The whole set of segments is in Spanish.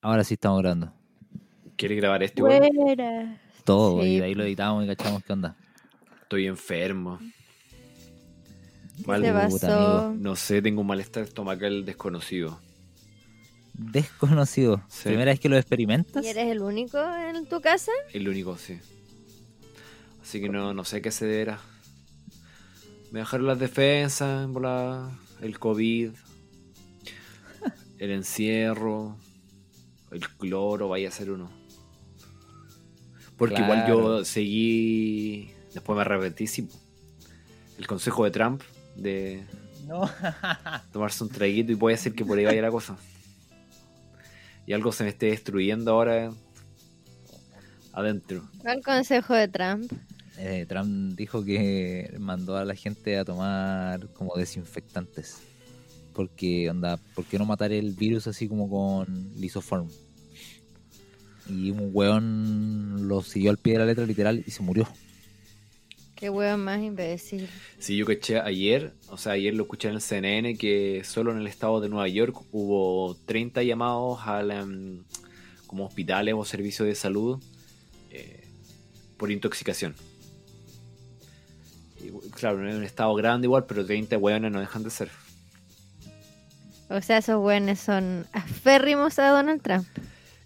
Ahora sí estamos grabando. ¿Quieres grabar este igual? Buena. Todo, Sí. y de ahí lo editamos y cachamos qué onda. Estoy enfermo. ¿Qué Mal- te Puta, pasó? amigo. No sé, tengo un malestar estomacal desconocido. Desconocido. Sí. ¿Primera vez que lo experimentas? ¿Y eres el único en tu casa? El único, sí. Así que no, no sé qué se deberá. Me bajaron las defensas, el COVID, el encierro, el cloro, vaya a ser uno. Porque igual yo seguí, después me arrepentí, sí, el consejo de Trump de No. tomarse un traguito y puede ser que por ahí vaya la cosa. Y algo se me esté destruyendo ahora adentro. ¿Cuál consejo de Trump? Eh, Trump dijo que mandó a la gente a tomar como desinfectantes. Porque, onda, ¿por qué no matar el virus así como con lisoform? Y un weón lo siguió al pie de la letra literal y se murió. Qué huevo más imbécil. Sí, yo caché ayer, o sea, ayer lo escuché en el CNN que solo en el estado de Nueva York hubo 30 llamados a la, mm, como hospitales o servicios de salud eh, por intoxicación. Y, claro, no es un estado grande igual, pero 30 hueones no dejan de ser. O sea, esos buenos son aférrimos a Donald Trump.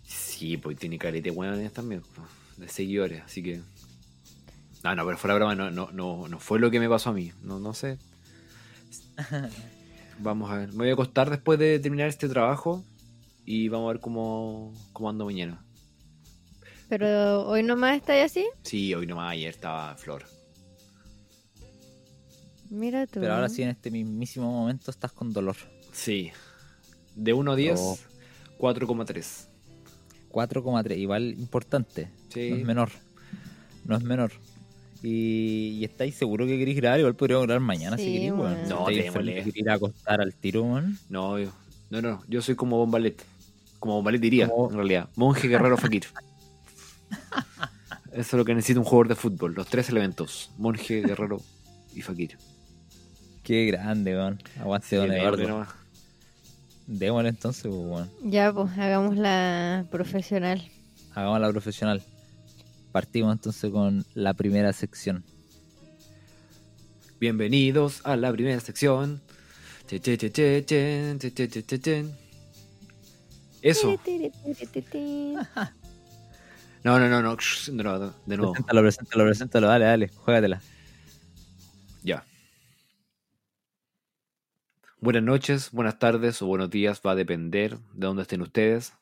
Sí, pues tiene carete de hueones también, de seguidores, así que... No, no, pero fuera broma, no, no, no, no fue lo que me pasó a mí, no, no sé. Vamos a ver, me voy a acostar después de terminar este trabajo y vamos a ver cómo, cómo ando mañana. Pero hoy nomás está así. Sí, hoy nomás, ayer estaba flor. Mira tú. Pero ahora sí, en este mismísimo momento estás con dolor. Sí, de 1 a 10, Oh. 4,3. 4,3, igual importante. Sí. No es menor. No es menor. Y, y estáis seguros que queréis grabar, igual podríamos grabar mañana si Sí, queréis. Si No, estáis démosle. enfermos y queréis ir a acostar al tiro, weón. No, yo, no, no, yo soy como Bombalet. Como Bombalet diría, Como- en realidad. Monje, guerrero, fakir. Eso es lo que necesita un jugador de fútbol. Los tres elementos. Monje, guerrero y fakir. Qué grande, weón. Aguante, Sí, don Eduardo. Démosle entonces, pues, weón. Ya, pues, hagamos la profesional. Hagamos la profesional. Partimos entonces con la primera sección. Bienvenidos a la primera sección. Che, che, che, che, chen, che, che, che, che, chen. Eso. No, no, no, no. shh, De nuevo. De nuevo. Preséntalo, preséntalo, preséntalo. Dale, dale. Juégatela. Buenas noches, buenas tardes o buenos días, va a depender de dónde estén ustedes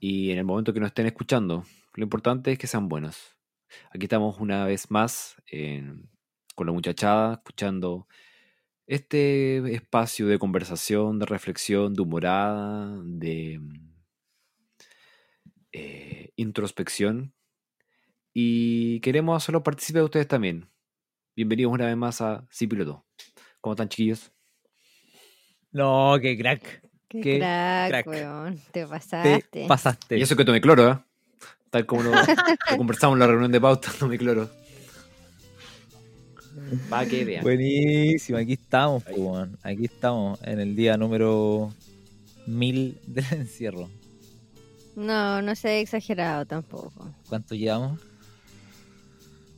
y en el momento que nos estén escuchando. Lo importante es que sean buenos. Aquí estamos una vez más con la muchachada, escuchando este espacio de conversación, de reflexión, de humorada, de eh, introspección. Y queremos hacerlo partícipe de ustedes también. Bienvenidos una vez más a Sí Piloto. ¿Cómo están, chiquillos? No, qué crack. Qué, Qué crack, crack. weón. Te Te pasaste. pasaste. Y eso que tomé cloro, ¿eh? Tal como lo, lo conversamos en la reunión de pauta, tomé cloro. Va que vean. Buenísimo, aquí estamos, pues, weón. Aquí estamos en el día número 1000 del encierro. No, no sé exagerado tampoco. ¿Cuánto llevamos?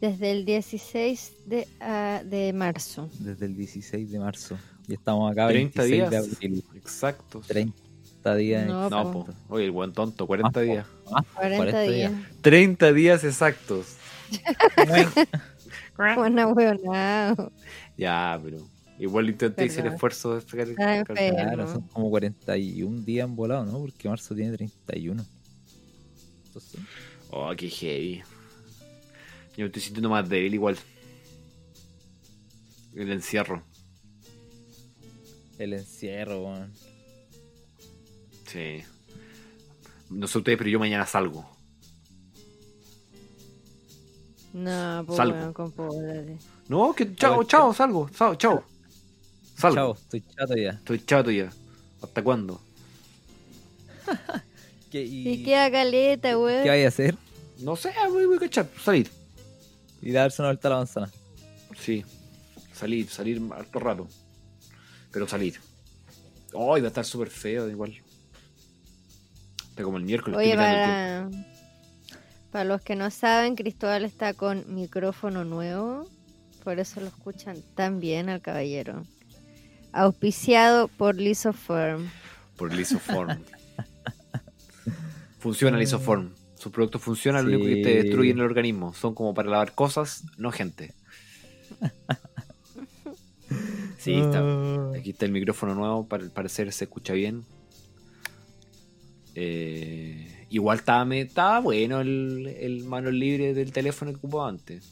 Desde el 16 de, ah, de marzo. Desde el 16 de marzo. Y estamos acá 30 26 de días. abril. Exacto. 30 días. No, No, po. po. Oye, el buen tonto, 40 Más, días. Más, 40, días. 30 días exactos. Buena weonado. Ya, pero igual intenté hacer el esfuerzo de sacar el enfermo. Claro, son como 41 días en volado, ¿no? Porque marzo tiene 31. Entonces, Oh, qué heavy. Yo me estoy sintiendo más débil igual. El encierro. El encierro, weón. Sí. No sé ustedes, pero yo mañana salgo. No, pues Salgo. weón, compórtate. No, que chao, chao, salgo. Chao, chao. Salgo. Chao, estoy chato ya. Estoy chato ya. ¿Hasta cuándo? ¿Qué, y, Y queda caleta, weón. ¿Qué vais a hacer? No sé, voy, voy a cachar. Salir. Ir a darse una vuelta a la manzana. Sí. Salir, salir harto rato. Pero salir. Ay, va a estar súper feo igual. Está como el miércoles. Oye, el para, para los que no saben, Cristóbal está con micrófono nuevo. Por eso lo escuchan tan bien al caballero. Auspiciado por Lisoform. Por Lisoform. funciona Lisoform. Sus productos funcionan, lo único que te Sí. destruyen el organismo. Son como para lavar cosas, no gente. Sí, está. Ah. Aquí está el micrófono nuevo, para al parecer se escucha bien. Eh, igual estaba, me- estaba bueno el, el mano libre del teléfono que ocupaba antes.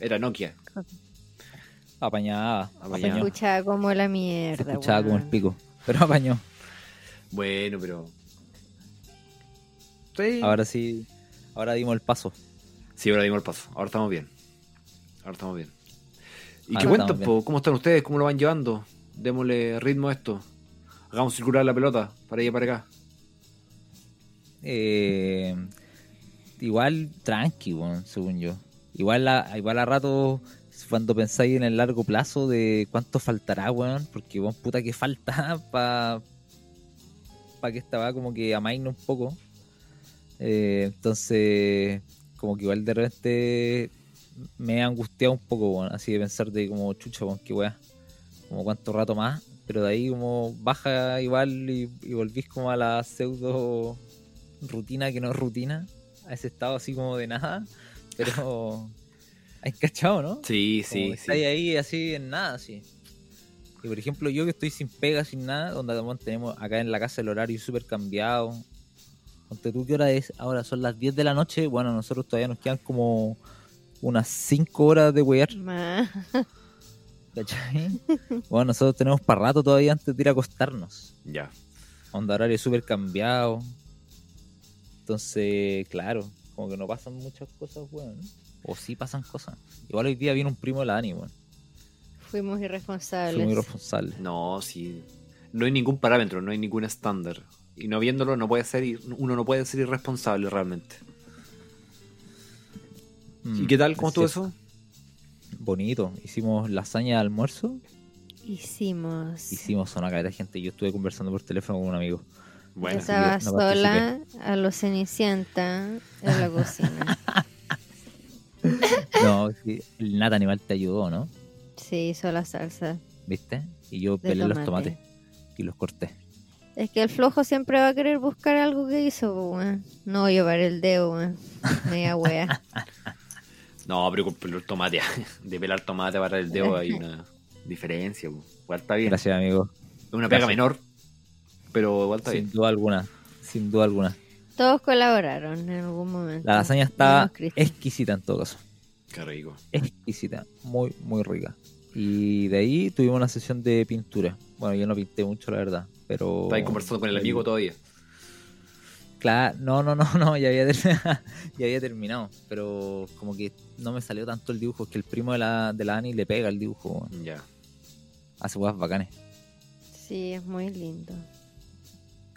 Era Nokia. Apañada. Apañada. Se escuchaba como la Se mierda. escuchaba como el pico. Pero apañó. Bueno, pero. Sí. Ahora sí. Ahora dimos el paso. Sí, ahora dimos el paso. Ahora estamos bien. Ahora estamos bien. ¿Y Ahora qué cuentan, po? ¿Cómo están ustedes? ¿Cómo lo van llevando? Démosle ritmo a esto. Hagamos circular la pelota para allá para acá. Eh, igual tranqui, weón, según yo. Igual a, igual a rato, cuando pensáis en el largo plazo de cuánto faltará, weón, porque weón, puta que falta para pa que esta va como que amaine un poco. Eh, entonces, como que igual de repente me he angustiado un poco, weón, así de pensar de como chucha, weón, qué weá, como cuánto rato más, pero de ahí como baja igual y, y volvís como a la pseudo rutina que no es rutina, a ese estado así como de nada, pero hay cachado, ¿no? Sí, Como sí, que sí. estáis ahí así en nada, así. Y por ejemplo, yo que estoy sin pega, sin nada, donde tenemos acá en la casa el horario súper cambiado. Ponte tú, ¿qué hora es? Ahora son las 10 de la noche. Bueno, nosotros todavía nos quedan como unas 5 horas de wear, ¿cachai? bueno, nosotros tenemos para rato todavía antes de ir a acostarnos. Ya. Onda horario súper cambiado. Entonces, claro, como que no pasan muchas cosas, weón. O sí pasan cosas. Igual hoy día viene un primo de la Dani, weón. Fuimos irresponsables. Soy muy responsable. No, sí. No hay ningún parámetro, no hay ningún estándar. Y no viéndolo, no puede ser, ir- uno no puede ser irresponsable realmente. ¿Y Mm, qué tal? ¿Cómo es estuvo eso? Bonito. Hicimos lasaña de almuerzo. Hicimos. Hicimos una cadera de gente. Yo estuve conversando por teléfono con un amigo. Bueno, estaba no sola a los Cenicienta en la cocina. No, el nata animal te ayudó, ¿no? Sí, hizo la salsa. ¿Viste? Y yo pelé los tomate. tomates y los corté. Es que el flojo siempre va a querer buscar algo que hizo, weón. No llevar el dedo, weón. Media wea. no, pero con pelar tomate, de pelar tomate para el dedo hay una diferencia. po. Igual está bien. Gracias, amigo. Es una pega Gracias. menor, pero igual está Sin bien. duda alguna. Sin duda alguna. Todos colaboraron en algún momento. La lasaña Cristian. exquisita en todo caso. Qué rico. Exquisita. Muy, muy rica. Y de ahí tuvimos una sesión de pintura. Bueno, yo no pinté mucho, la verdad. Pero. Estás conversando con el amigo todavía. Claro, no, no, no, no, ya había, ter- ya había terminado. Pero como que no me salió tanto el dibujo. Es que el primo de la, de la Ani le pega el dibujo. Ya. Hace cosas bacanes. Sí, es muy lindo.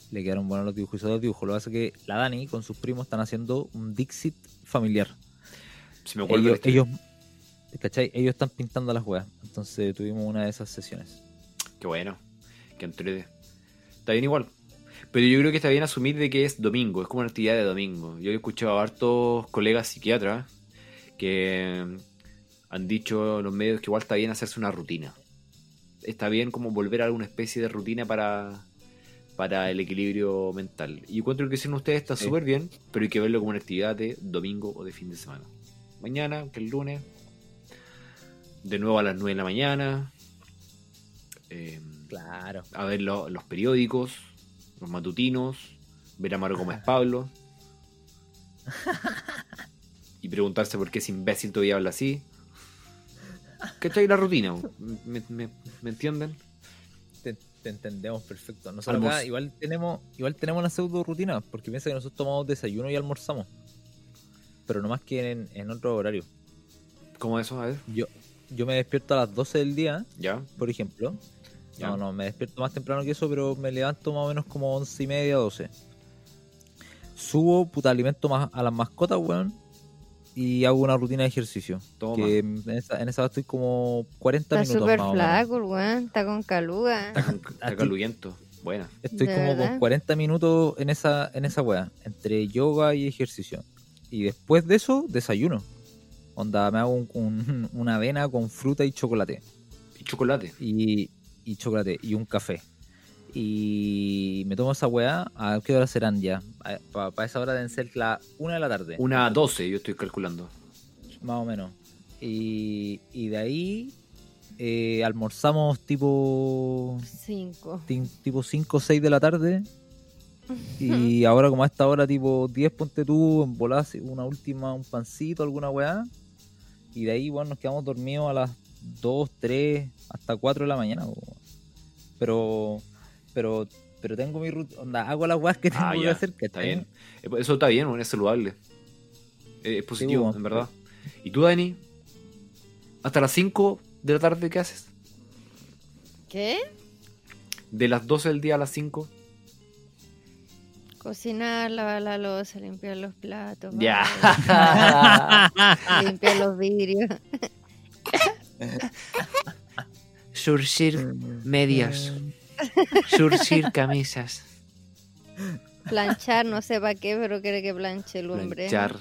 Le quedaron buenos los dibujos. Hizo dos dibujos. Lo que pasa es que la Dani con sus primos están haciendo un Dixit familiar. Si me acuerdo Ellos, ellos, ¿cachai? Ellos están pintando las weas. Entonces tuvimos una de esas sesiones. Qué bueno. Qué entrete. Está bien igual. Pero yo creo que está bien asumir de que es domingo, es como una actividad de domingo. Yo he escuchado a hartos colegas psiquiatras que han dicho en los medios que igual está bien hacerse una rutina. Está bien como volver a alguna especie de rutina para, para el equilibrio mental. Y encuentro que hicieron ustedes está Sí. súper bien, pero hay que verlo como una actividad de domingo o de fin de semana. Mañana, que el lunes, de nuevo a las 9 de la mañana. Eh, Claro. a ver lo- los periódicos, los matutinos, ver a Maro Gómez Pablo y preguntarse por qué ese imbécil todavía habla así. ¿Cachai? La rutina, ¿me, me- me entienden? Te, te entendemos perfecto. Nosotros acá igual tenemos, igual tenemos una pseudo rutina. Porque piensa que nosotros tomamos desayuno y almorzamos. Pero no más que en, en otro horario. ¿Cómo eso? A ver, Yo, yo me despierto a las 12 del día, ya. por ejemplo. Ya. No, no, me despierto más temprano que eso, pero me levanto más o menos como 11 y media, 12. Subo, puta, alimento más a las mascotas, weón. Y hago una rutina de ejercicio. Toma. Que en esa, en esa estoy como 40 Está minutos súper más o menos. flaco, weón. Está con caluga. Está, con- está caluyento. Buena. Estoy ¿De como verdad? con 40 minutos en esa, en esa weá, entre yoga y ejercicio. Y después de eso, desayuno. Onda, me hago un- un- una avena con fruta y chocolate. Y chocolate. Y, y chocolate y un café. Y me tomo esa weá. ¿A qué hora serán ya? Para esa hora deben ser la una de la tarde. Una 12, yo estoy calculando. Más o menos. Y, y de ahí eh, almorzamos tipo Cinco. ti- tipo 5 o 6 de la tarde. Y ahora como a esta hora tipo 10 ponte tú, en volar una última, un pancito, alguna weá. Y de ahí, bueno, nos quedamos dormidos a las 2, 3, hasta 4 de la mañana. Pero, pero, pero tengo mi rutina, onda, hago las weas que tengo Ah, que ya, hacer, Está ¿cachai? bien. Eh, Eso está bien, bueno, es saludable. Eh, Es positivo, bueno. en verdad. ¿Y tú, Dani? ¿Hasta las 5 de la tarde qué haces? ¿Qué? ¿De las 12 del día a las 5? Cocinar, lavar la losa, limpiar los platos. Ya. limpiar los vidrios. Surcir medias. Surcir camisas. Planchar, no sé para qué, pero quiere que planche el hombre. Planchar.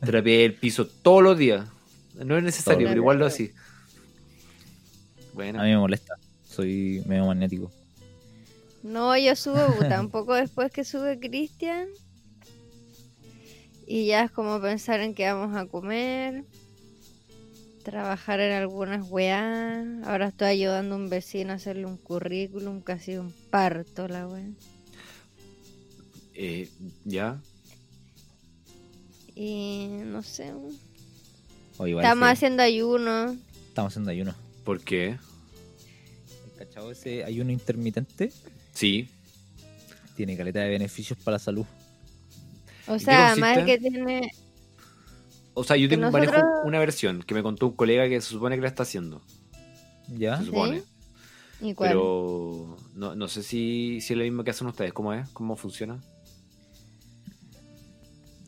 Trapear el piso todos los días. No es necesario, pero igual lo así. Bueno. A mí me molesta, soy medio magnético. No, yo subo tampoco después que sube Cristian. Y ya es como pensar en qué vamos a comer. Trabajar en algunas weá. Ahora estoy ayudando a un vecino a hacerle un currículum, casi un parto la weá. Eh, ya. Y no sé. O igual Estamos sí, haciendo ayuno. estamos haciendo ayuno. ¿Por qué? ¿Cachado ese ayuno intermitente? Sí. Tiene caleta de beneficios para la salud. O sea, más consiste? que tiene. O sea, yo tengo nosotros- manejo una versión que me contó un colega que se supone que la está haciendo. ¿Ya? Se supone. ¿Y cuál? Pero no, no sé si, si es lo mismo que hacen ustedes. ¿Cómo es? ¿Cómo funciona?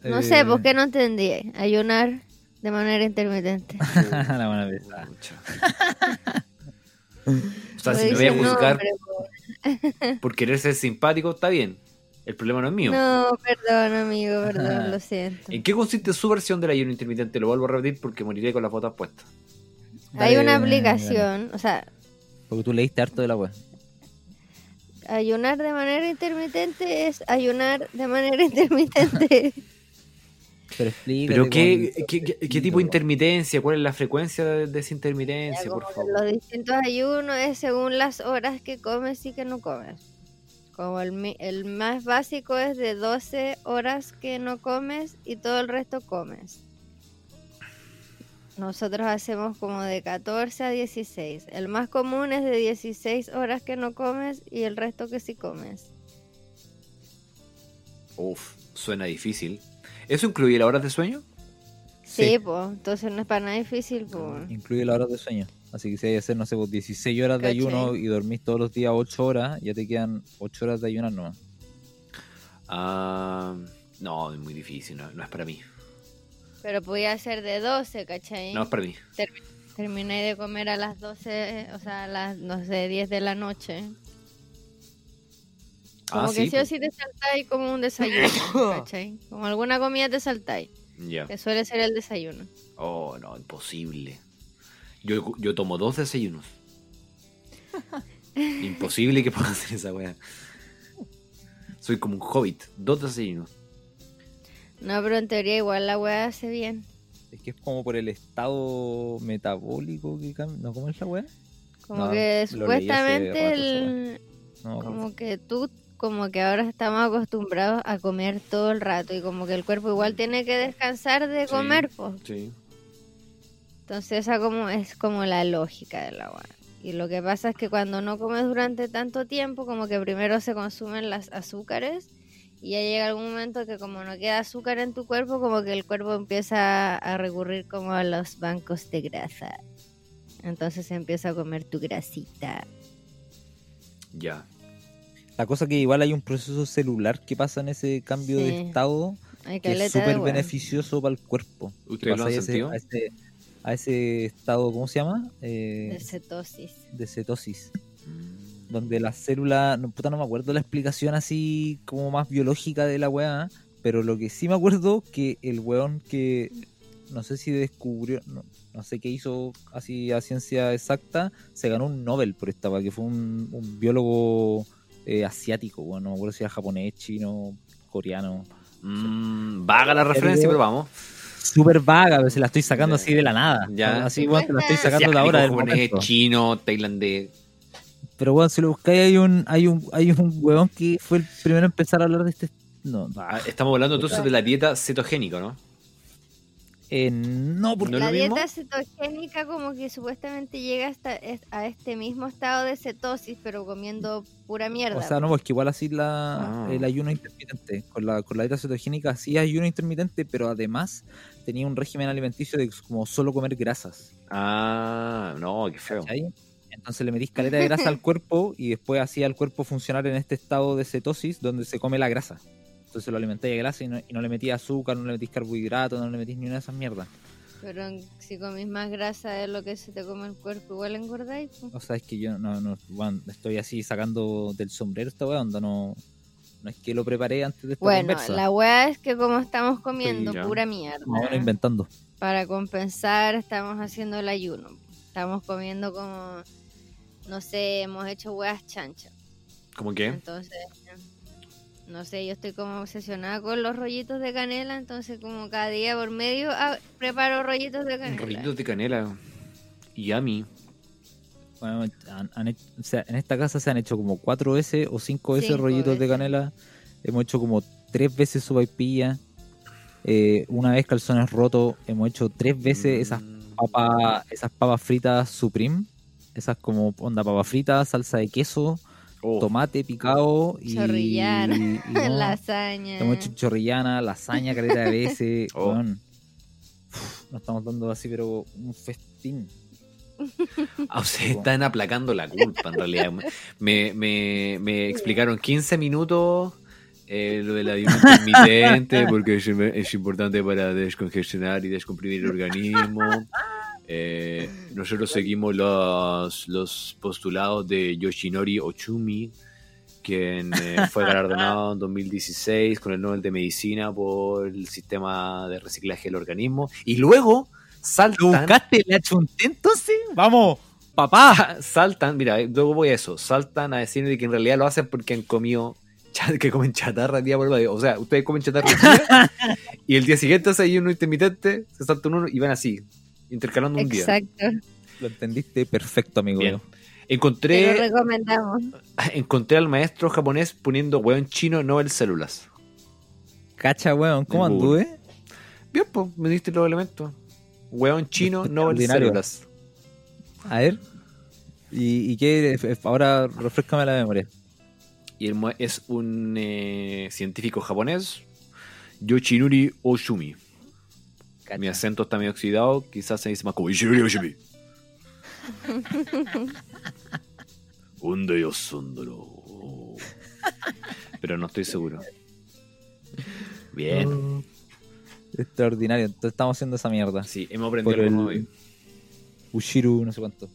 No sé, Eh, ¿por qué no entendí? Ayunar de manera intermitente. la buena vez. Pucha. o sea, si me voy a juzgar po. por querer ser simpático, está bien. El problema no es mío. No, perdón, amigo, perdón, lo siento. ¿En qué consiste su versión del ayuno intermitente? Lo vuelvo a repetir porque moriré con las botas puestas. Hay una dale. aplicación, o sea, Porque tú leíste harto de la web. ayunar de manera intermitente es ayunar de manera intermitente. Pero. ¿Pero qué, qué, qué- qué tipo de intermitencia? ¿Cuál es la frecuencia de, de esa intermitencia, Ya, por favor? los distintos ayunos es según las horas que comes y que no comes. Como el, mi- el más básico es de 12 horas que no comes y todo el resto comes. Nosotros hacemos como de 14 a 16. El más común es de 16 horas que no comes y el resto que sí comes. Uf, suena difícil. ¿Eso incluye las horas de sueño? Sí, Sí. pues, entonces no es para nada difícil, pues. Incluye las horas de sueño. Así que si hay que hacer, no sé, pues 16 horas de ¿Cachai? ayuno y dormís todos los días 8 horas, ya te quedan 8 horas de ayuno no. Ah, no, es muy difícil, no, no es para mí. Pero podía ser de 12, ¿cachai? No es para mí. Terminé de comer a las 12, o sea, a las, no sé, 10 de la noche. Como Ah, que sí, sí o pues. sí te saltáis como un desayuno, ¿cachai? Como alguna comida te saltáis, Ya. que suele ser el desayuno. Oh, no, imposible. Yo, yo tomo dos desayunos. imposible que pueda hacer esa wea. Soy como un hobbit, dos desayunos. No, pero en teoría igual la weá hace bien. Es que es como por el estado metabólico que cambia. ¿No? ¿Cómo es la weá? Como No, que supuestamente rato, el, No, como que tú, como que ahora estamos acostumbrados a comer todo el rato y como que el cuerpo igual tiene que descansar de Sí. comer, pues. Sí. Entonces esa como es como la lógica de la weá. Y lo que pasa es que cuando no comes durante tanto tiempo, como que primero se consumen las azúcares y ya llega algún momento que como no queda azúcar en tu cuerpo, como que el cuerpo empieza a recurrir como a los bancos de grasa. Entonces se empieza a comer tu grasita. Ya. La cosa que igual hay un proceso celular que pasa en ese cambio Sí. de estado Hay que es súper beneficioso para el cuerpo. Que ¿Ustedes lo sentido? Ese, a ese estado, ¿cómo se llama? Eh, de cetosis. de cetosis. Mm. donde la célula, no, puta, no me acuerdo la explicación así como más biológica de la weá, pero lo que sí me acuerdo que el weón que no sé si descubrió, no, no sé qué hizo así a ciencia exacta, se ganó un Nobel por esta weá, que fue un, un biólogo eh, asiático, bueno, no me acuerdo si era japonés, chino, coreano. Mm, vaga la referencia, pero vamos. Súper vaga, pero se la estoy sacando así de la nada. Ya. Así, bueno, te la estoy sacando de ahora del japonés, momento. chino, tailandés. Pero bueno, si lo buscáis hay un, hay un, hay un huevón que fue el primero en empezar a hablar de este. No, Ah, Estamos hablando entonces de la dieta cetogénica, ¿no? eh, no, porque ¿No la mismo? dieta cetogénica como que supuestamente llega hasta a este mismo estado de cetosis, pero comiendo pura mierda. O sea, no, pues que igual así la, Ah. el ayuno intermitente. Con la, con la dieta cetogénica sí hay ayuno intermitente, pero además tenía un régimen alimenticio de como solo comer grasas. Ah, no, qué feo. ¿cachai? Entonces le metís caleta de grasa al cuerpo y después hacía el cuerpo funcionar en este estado de cetosis donde se come la grasa. Entonces lo alimentáis de grasa y no, y no le metís azúcar, no le metís carbohidratos, no le metís ni una de esas mierdas. Pero si comís más grasa de lo que se te come el cuerpo, igual engordáis. O sea, es que yo no, no bueno, estoy así sacando del sombrero esta weá, onda, no, no es que lo preparé antes de esta Bueno, conversa. la weá es que como estamos comiendo Sí, pura mierda, bueno, inventando. para compensar estamos haciendo el ayuno. Estamos comiendo como, no sé, hemos hecho weas chanchas. ¿Cómo qué? Entonces, no sé, yo estoy como obsesionada con los rollitos de canela, entonces como cada día por medio ah, preparo rollitos de canela. Rollitos de canela. Yummy. Bueno, han- han hecho- o sea, en esta casa se han hecho como cuatro veces o cinco veces Cinco rollitos de canela. Hemos hecho como tres veces sopaipilla. Eh, una vez calzones rotos. Hemos hecho tres veces esas Mm. papas, esas papas fritas Supreme. Esas como onda papas fritas, salsa de queso, Oh, tomate picado y, Chorrillana. y no, Lasaña. Hemos hecho chorrillana, lasaña, careta de veces. Oh. Nos estamos dando así, pero un festín. Ah, o sea, están aplacando la culpa en realidad. Me, me, me explicaron 15 minutos eh, lo de la dieta intermitente porque es, es importante para descongestionar y descomprimir el organismo. Eh, nosotros seguimos los, los postulados de Yoshinori Ochumi, quien eh, fue galardonado en 2016 con el Nobel de Medicina por el sistema de reciclaje del organismo. Y luego ¿Lo saltan... buscaste? ¿Le achunté entonces? ¡Vamos! ¡Papá! saltan, mira, luego voy a eso, saltan a decir de que en realidad lo hacen porque han comido, que comen chatarra día por día. O sea, ustedes comen chatarra día y el día siguiente hace ahí uno intermitente, se saltan uno y van así, intercalando un día. Exacto. Lo entendiste perfecto, amigo. Bien. Te lo Encontré, recomendamos. encontré al maestro japonés poniendo hueón chino no el células. Cacha, weón. ¿Cómo anduve? Bien, pues, me diste los elementos. Hueón chino no el células. A ver. ¿Y, y qué? Ahora refrescame la memoria. Y él es un eh, científico japonés, Yoshinori Oshumi. Cacha. Mi acento está medio oxidado, quizás se dice más como Yoshinori Oshumi. Un de Yosundoro. Pero no estoy seguro. Bien. Extraordinario. Entonces estamos haciendo esa mierda. Sí, hemos aprendido Por algo el. Ushiru, no sé cuánto.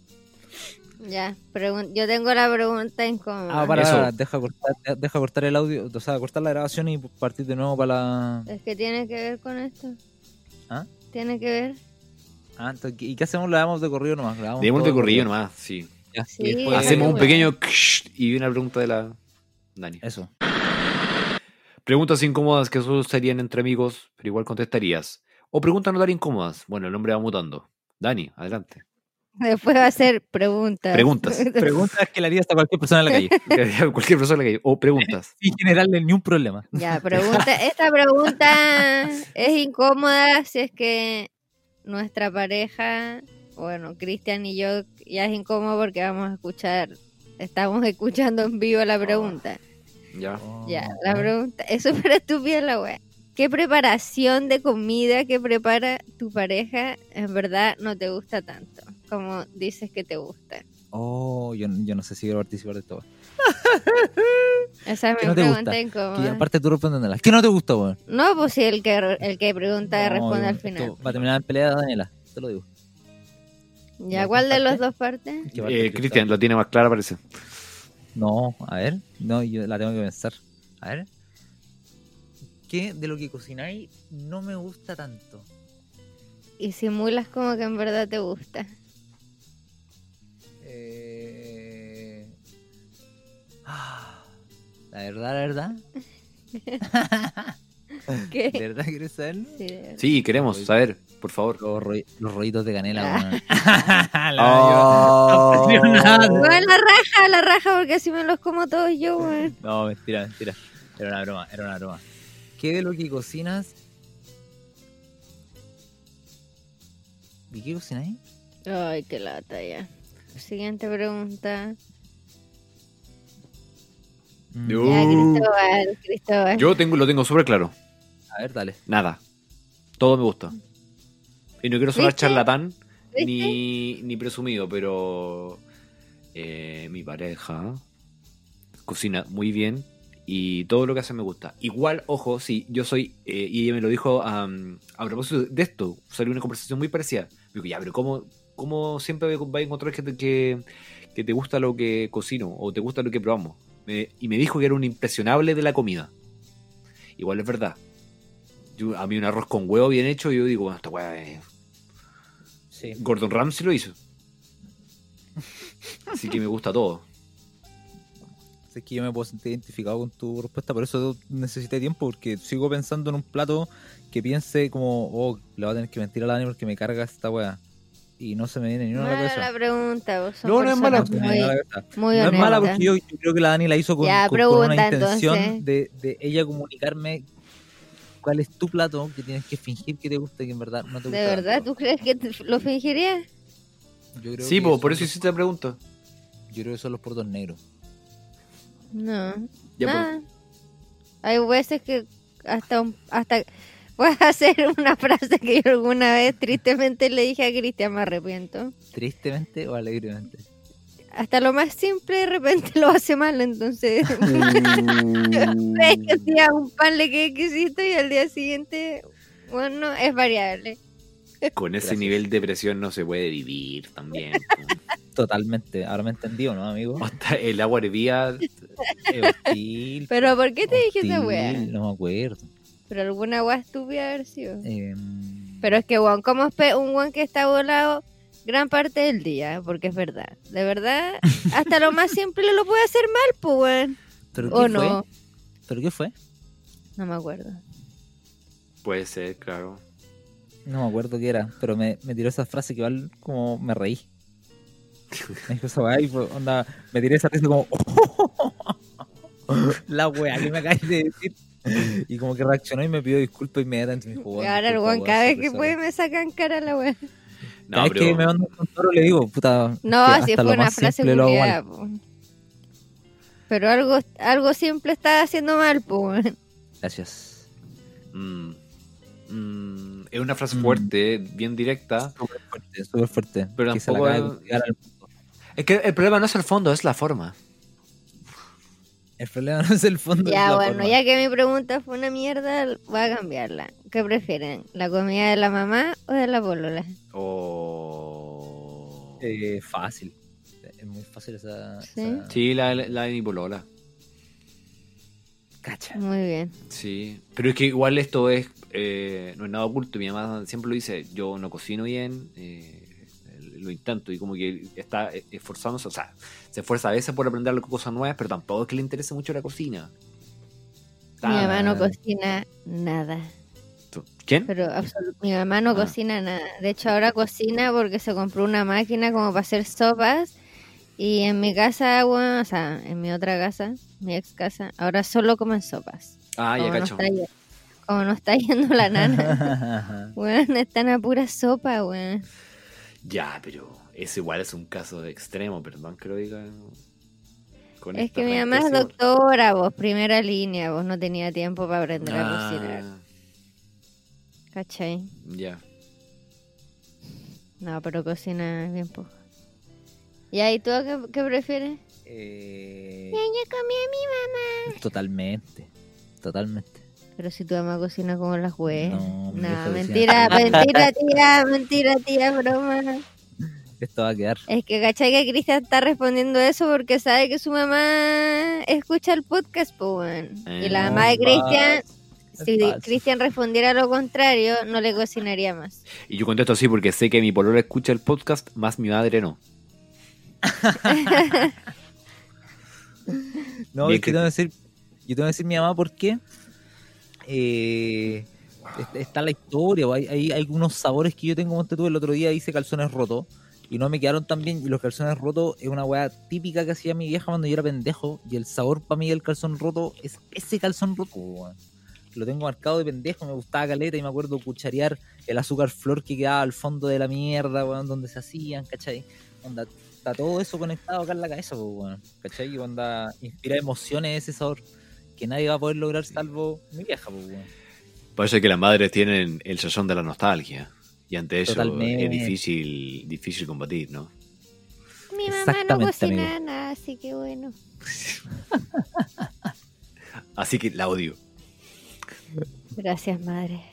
Ya, yo tengo la pregunta incómoda. Ah, para, para, deja cortar, deja cortar el audio, o sea, cortar la grabación y partir de nuevo para la. Es que tiene que ver con esto. ¿Ah? Tiene que ver. Ah, entonces, ¿y qué hacemos? ¿La damos de corrido nomás? ¿La damos Demos de corrido nomás, sí. Sí, Hacemos un pequeño y una pregunta de la Dani. Eso. Preguntas incómodas que solo estarían entre amigos, pero igual contestarías. O preguntas no tan incómodas. Bueno, el hombre va mutando. Dani, adelante. Después va a ser preguntas. Preguntas. Preguntas que le harías a cualquier persona en la calle. Cualquier persona que O preguntas. Sin generarle ni un problema. Ya, pregunta. Esta pregunta es incómoda si es que nuestra pareja, bueno, Cristian y yo, ya es incómodo porque vamos a escuchar, estamos escuchando en vivo la pregunta. Ya. Ya, la pregunta es súper estúpida la wea. ¿Qué preparación de comida que prepara tu pareja en verdad no te gusta tanto? Como dices que te gusta. Oh, yo, yo no sé si quiero participar de esto. Esa es ¿Qué mi no pregunta incómoda. Que aparte tú respondiéndola. ¿Qué no te gusta, weón? No, pues si el que, el que pregunta No, responde yo- al esto final. Va a terminar en pelea, Daniela. Te lo digo. Ya, ¿Ya ¿cuál de parte? los dos partes? ¿Qué parte Eh, Cristian, lo tiene más clara, parece. No, a ver. No, yo la tengo que pensar. A ver. ¿Qué de lo que cocináis no me gusta tanto? Y simulas como que en verdad te gusta. Eh... ah, La verdad, la verdad. ¿Qué? ¿De verdad quieres saberlo? Sí, de queremos saber, por favor. Los, los rollitos de canela, Ah. weón. La- Oh. no la raja, la raja, porque así me los como todos yo, weón. No, mentira, mentira. Era una broma, era una broma. ¿Qué de lo que cocinas? ¿Y qué cocináis? Ay, qué lata ya. Siguiente pregunta. Yo- Ya, Uh. Cristóbal, Cristóbal. Yo tengo, lo tengo súper claro. A ver, dale. Nada. Todo me gusta. Y no quiero sonar ¿Viste? charlatán ¿Viste? ni, ni presumido, pero eh, mi pareja cocina muy bien y todo lo que hace me gusta. Igual, ojo, sí, yo soy, eh, y ella me lo dijo a propósito de esto, salió una conversación muy parecida. Me dijo, ya, pero ¿cómo, cómo siempre vas a encontrar que te, que, que te gusta lo que cocino o te gusta lo que probamos? Me- y me dijo que era un impresionable de la comida. Igual es verdad. Yo- a mí un arroz con huevo bien hecho, yo digo, bueno, esta weá es Sí. Gordon Ramsay lo hizo. Así que me gusta todo. Es que yo me puedo sentir identificado con tu respuesta, por eso necesité tiempo, porque sigo pensando en un plato que piense como, oh, le voy a tener que mentir a la Dani porque me carga esta weá. Y no se me viene ni una Mala la pregunta, vos No, no es mala. Cabeza. muy No es mala honesta. porque yo, yo creo que la Dani la hizo con, Ya, con- con una intención de, de ella comunicarme cuál es tu plato que tienes que fingir que te gusta y que en verdad no te gusta. ¿De verdad tanto. tú crees que te- lo fingirías? Yo creo Sí, que po, son por eso los- hiciste la pregunta. Yo creo que son los portos negros. No. Ya, Nada. Hay veces que hasta un- hasta voy a hacer una frase que yo alguna vez tristemente le dije a Cristian, me arrepiento. ¿Tristemente o alegremente? Hasta lo más simple de repente lo hace mal, entonces es que día un pan le quede exquisito y al día siguiente, bueno, es variable. Con ese Gracias. nivel de presión no se puede vivir también. Totalmente. Ahora me entendió, ¿no, amigo? Hasta el agua hervía. Es hostil. Pero ¿por qué te dije esa hostil, weá? No me acuerdo. Pero alguna weá estúpida haber sido. Em, Pero es que, weón, como es un weón que está volado gran parte del día? Porque es verdad. De verdad, hasta lo más simple lo puede hacer mal, pues, weón. ¿Pero qué ¿O fue? no? ¿Pero qué fue? No me acuerdo. Puede ser, claro. No me acuerdo qué era, pero me, me tiró esa frase que igual como me reí. Me dijo esa weá y fue, onda, me tiré esa risa como la weá que me acabas de decir. Y como que reaccionó y me pidió disculpas inmediatamente. Me dijo, Y "Weón, ahora el weón, cada vez que sorry". puede me sacan cara la weón. No, vez que me mando con toro le digo, puta. No, si hasta fue una más frase hago culiada, po. Pero algo, algo simple está haciendo mal, weón. Gracias. mm, mm, es una frase Mm. fuerte, bien directa. Súper fuerte, súper fuerte. Pero que se la tampoco acaba de es- llegar al. Es que el problema no es el fondo, es la forma. El problema no es el fondo. es Ya, la bueno, forma. ya que mi pregunta fue una mierda, voy a cambiarla. ¿Qué prefieren? ¿La comida de la mamá o de la polola? O. Eh, fácil. Es muy fácil esa. Sí. esa- Sí, la, la de mi polola. Cacha. Muy bien. Sí, pero es que igual esto es eh, no es nada oculto. Mi mamá siempre lo dice: Yo no cocino bien, eh, lo intento y como que está esforzándose, o sea, se esfuerza a veces por aprender cosas nuevas, pero tampoco es que le interese mucho la cocina. Mi mamá no cocina nada. ¿Tú- ¿Quién? Pero mi mamá no Ah. cocina nada. De hecho, ahora cocina porque se compró una máquina como para hacer sopas. Y en mi casa, bueno, o sea, en mi otra casa, mi ex casa, ahora solo comen sopas. Ah, ya como, cacho. como no está yendo la nana. Weón, están a pura sopa, weón. Ya, pero eso igual es un caso de extremo, perdón que lo diga. con Es que mi mamá es doctora, vos, primera línea, vos no tenía tiempo para aprender a Ah, cocinar. ¿Cachai? ya. No, pero cocina bien poco. ¿Y ahí tú qué, qué prefieres? Eh, Yo comí a mi mamá. totalmente. Totalmente. Pero si tu mamá cocina como las güeyes. No, mentira, mentira, tía, mentira, tía, broma. Esto va a quedar. Es que cachai que Cristian está respondiendo eso porque sabe que su mamá escucha el podcast, pues. Y la Eh, mamá de Cristian, si. Cristian respondiera lo contrario, no le cocinaría más. Y yo contesto así porque sé que mi polola escucha el podcast, más mi madre no. No, Bien, es que te voy a decir, yo te voy a decir mi mamá por qué. Eh, est- está la historia, hay, hay, hay unos sabores que yo tengo, monte tú, el otro día hice calzones rotos y no me quedaron tan bien. Y los calzones rotos es una weá típica que hacía mi vieja cuando yo era pendejo. Y el sabor para mí del calzón roto es ese calzón roto, weón. Lo tengo marcado de pendejo, me gustaba caleta y me acuerdo cucharear el azúcar flor que quedaba al fondo de la mierda, weón, donde se hacían, ¿cachai? Onda, está todo eso conectado acá en la cabeza, pues, weón. ¿Cachai? Y onda, inspira emociones ese sabor que nadie va a poder lograr salvo mi vieja, pues, weón. Por eso es que las madres tienen el sazón de la nostalgia. Y ante eso Totalmente. es difícil, difícil combatir, ¿no? Mi mamá no cocina amigo. nada, así que bueno. Así que la odio. Gracias, madre.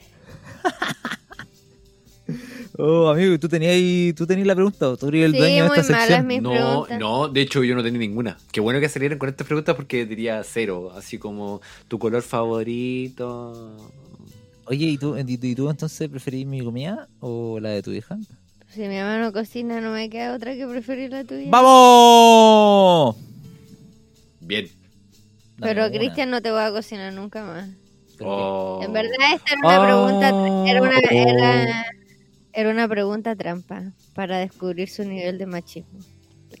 Oh, amigo, tú tenías, tú tenías la pregunta, ¿o tú eres el Sí, dueño de esta malas sección. mis no, preguntas. no, de hecho yo no tenía ninguna. Qué bueno que salieran con estas preguntas porque diría cero. Así como tu color favorito. Oye, ¿y tú, y, tú- y tú entonces preferís mi comida o la de tu hija? Si mi mamá no cocina, no me queda otra que preferir la tuya. ¡Vamos! Bien. Pero. Cristian no te voy a cocinar nunca más. Pero Oh. En verdad esta era una Oh. pregunta, era una, era, era una pregunta trampa para descubrir su nivel de machismo.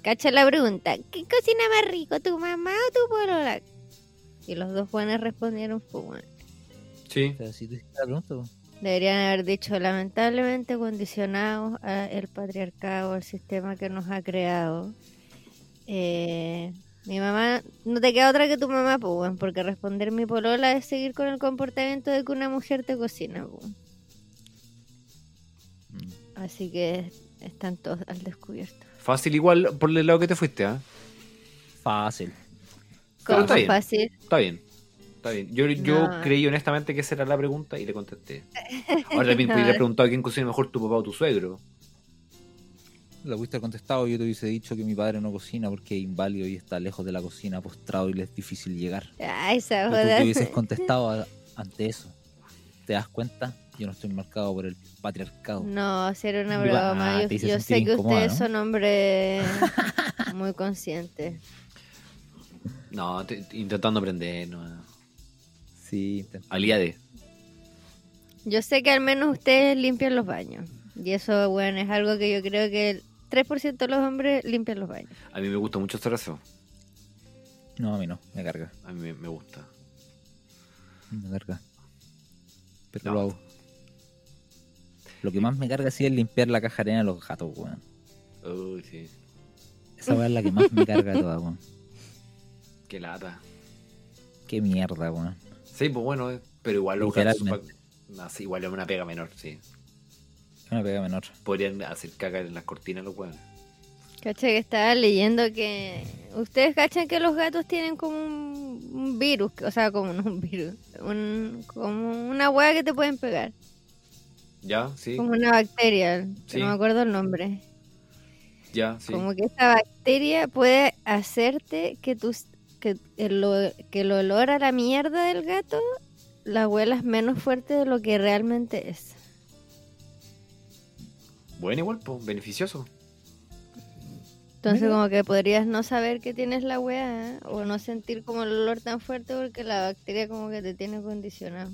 Cacha la pregunta, ¿qué cocina más rico, tu mamá o tu polola? Y los dos jóvenes respondieron, bueno. Sí. Pero si. Deberían haber dicho, lamentablemente condicionados al patriarcado, al sistema que nos ha creado. Eh, mi mamá, no te queda otra que tu mamá, pues, weón, porque responder mi polola es seguir con el comportamiento de que una mujer te cocina, pues. Mm. Así que están todos al descubierto. Fácil igual por el lado que te fuiste, ¿ah? Fácil. ¿Cómo está bien. fácil? Está bien. Está bien. Yo, yo No. creí honestamente que esa era la pregunta y le contesté. Ahora también No. podría haber preguntado quién cocina mejor, tu papá o tu suegro. La pudiste haber contestado, yo te hubiese dicho que mi padre no cocina porque es inválido y está lejos de la cocina, postrado y le es difícil llegar. Ay, esa Pero tú joda. te hubieses contestado a- ante eso. ¿Te das cuenta? Yo no estoy marcado por el patriarcado. No, ser una Digo, ah, broma. Yo, sé que incómoda, ustedes ¿no? son hombres muy conscientes. No, te- intentando aprender, no. Sí, Aliade. Yo sé que al menos ustedes limpian los baños. Y eso, bueno, es algo que yo creo que 3% de los hombres limpian los baños. A mí me gusta mucho hacer eso. No, a mí no, me carga. A mí me, gusta. Me carga. Pero No. lo hago. Lo que más me carga sí es limpiar la caja de arena de los gatos, weón. Uy, sí. Esa weá es la que más me carga de todas, weón. Qué lata. Qué mierda, weón. Sí, pues bueno, eh, pero igual los gatos sí, igual es una pega menor, sí. Una pega menor. Podrían hacer cagar en las cortinas los huevos. Cacha que estaba leyendo que ustedes cachan que los gatos tienen como un, un virus, o sea, como no un virus, un, como una hueá que te pueden pegar, ¿Ya? Sí. como una bacteria, Sí. no me acuerdo el nombre. Ya, sí. Como que esta bacteria puede hacerte que tus que el, que el olor a la mierda del gato la huelas menos fuerte de lo que realmente es. Bueno, igual, pues, beneficioso. Entonces Mira. como que podrías no saber que tienes la weá ¿eh? o no sentir como el olor tan fuerte porque la bacteria como que te tiene condicionado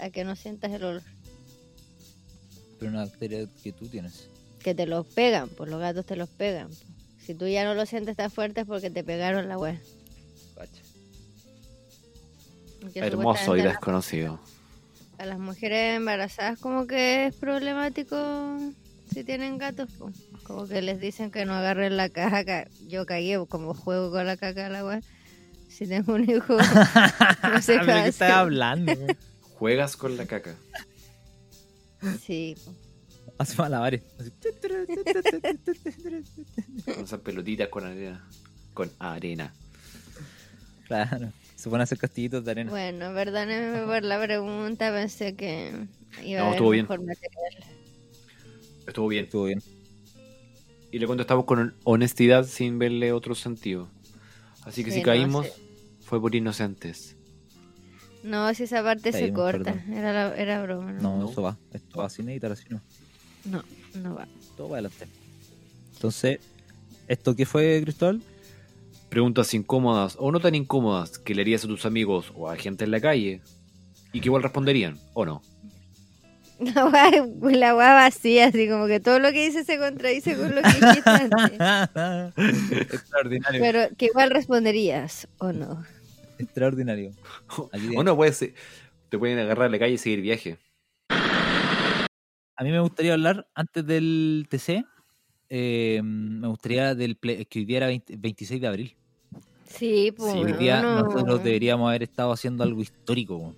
a que no sientas el olor. Pero una bacteria que tú tienes. Que te los pegan, pues los gatos te los pegan. pues. Si tú ya no lo sientes tan fuerte es porque te pegaron la weá. Hermoso y supuestamente a las- desconocido. A las mujeres embarazadas como que es problemático si tienen gatos. po. Como que les dicen que no agarren la caca. Yo cagué como juego con la caca de la weá. Si tengo un hijo, no sé qué ¿De qué estás hablando? Juegas con la caca. Sí. Hace malabares. Con esas pelotitas con arena. Con arena. Claro. Se pone a hacer castillitos de arena. bueno, perdónenme por la pregunta. Pensé que iba No, a haber estuvo bien. mejor material. Estuvo bien. Estuvo bien. Y le contestamos con honestidad sin verle otro sentido. Así que Sí, si no, caímos, sí. fue por inocentes. No, si esa parte se corta. perdón. Era, la- era broma. No, No, No. eso va. Esto va sin editar así, ¿no? no, no va. Todo va adelante. Entonces, ¿esto qué fue, Cristóbal? Preguntas incómodas o no tan incómodas que le harías a tus amigos o a gente en la calle y que igual responderían, ¿o no? La weá, la weá vacía, así como que todo lo que dice se contradice con lo que dijiste antes. Extraordinario. Pero que igual responderías, ¿o no? Extraordinario. Aquí O no, puede ser. Te pueden agarrar la calle y seguir viaje. A mí me gustaría hablar, antes del TC, eh, me gustaría del que hoy día era 20 26 de abril. Sí, pues. hoy día no. nosotros deberíamos haber estado haciendo algo histórico.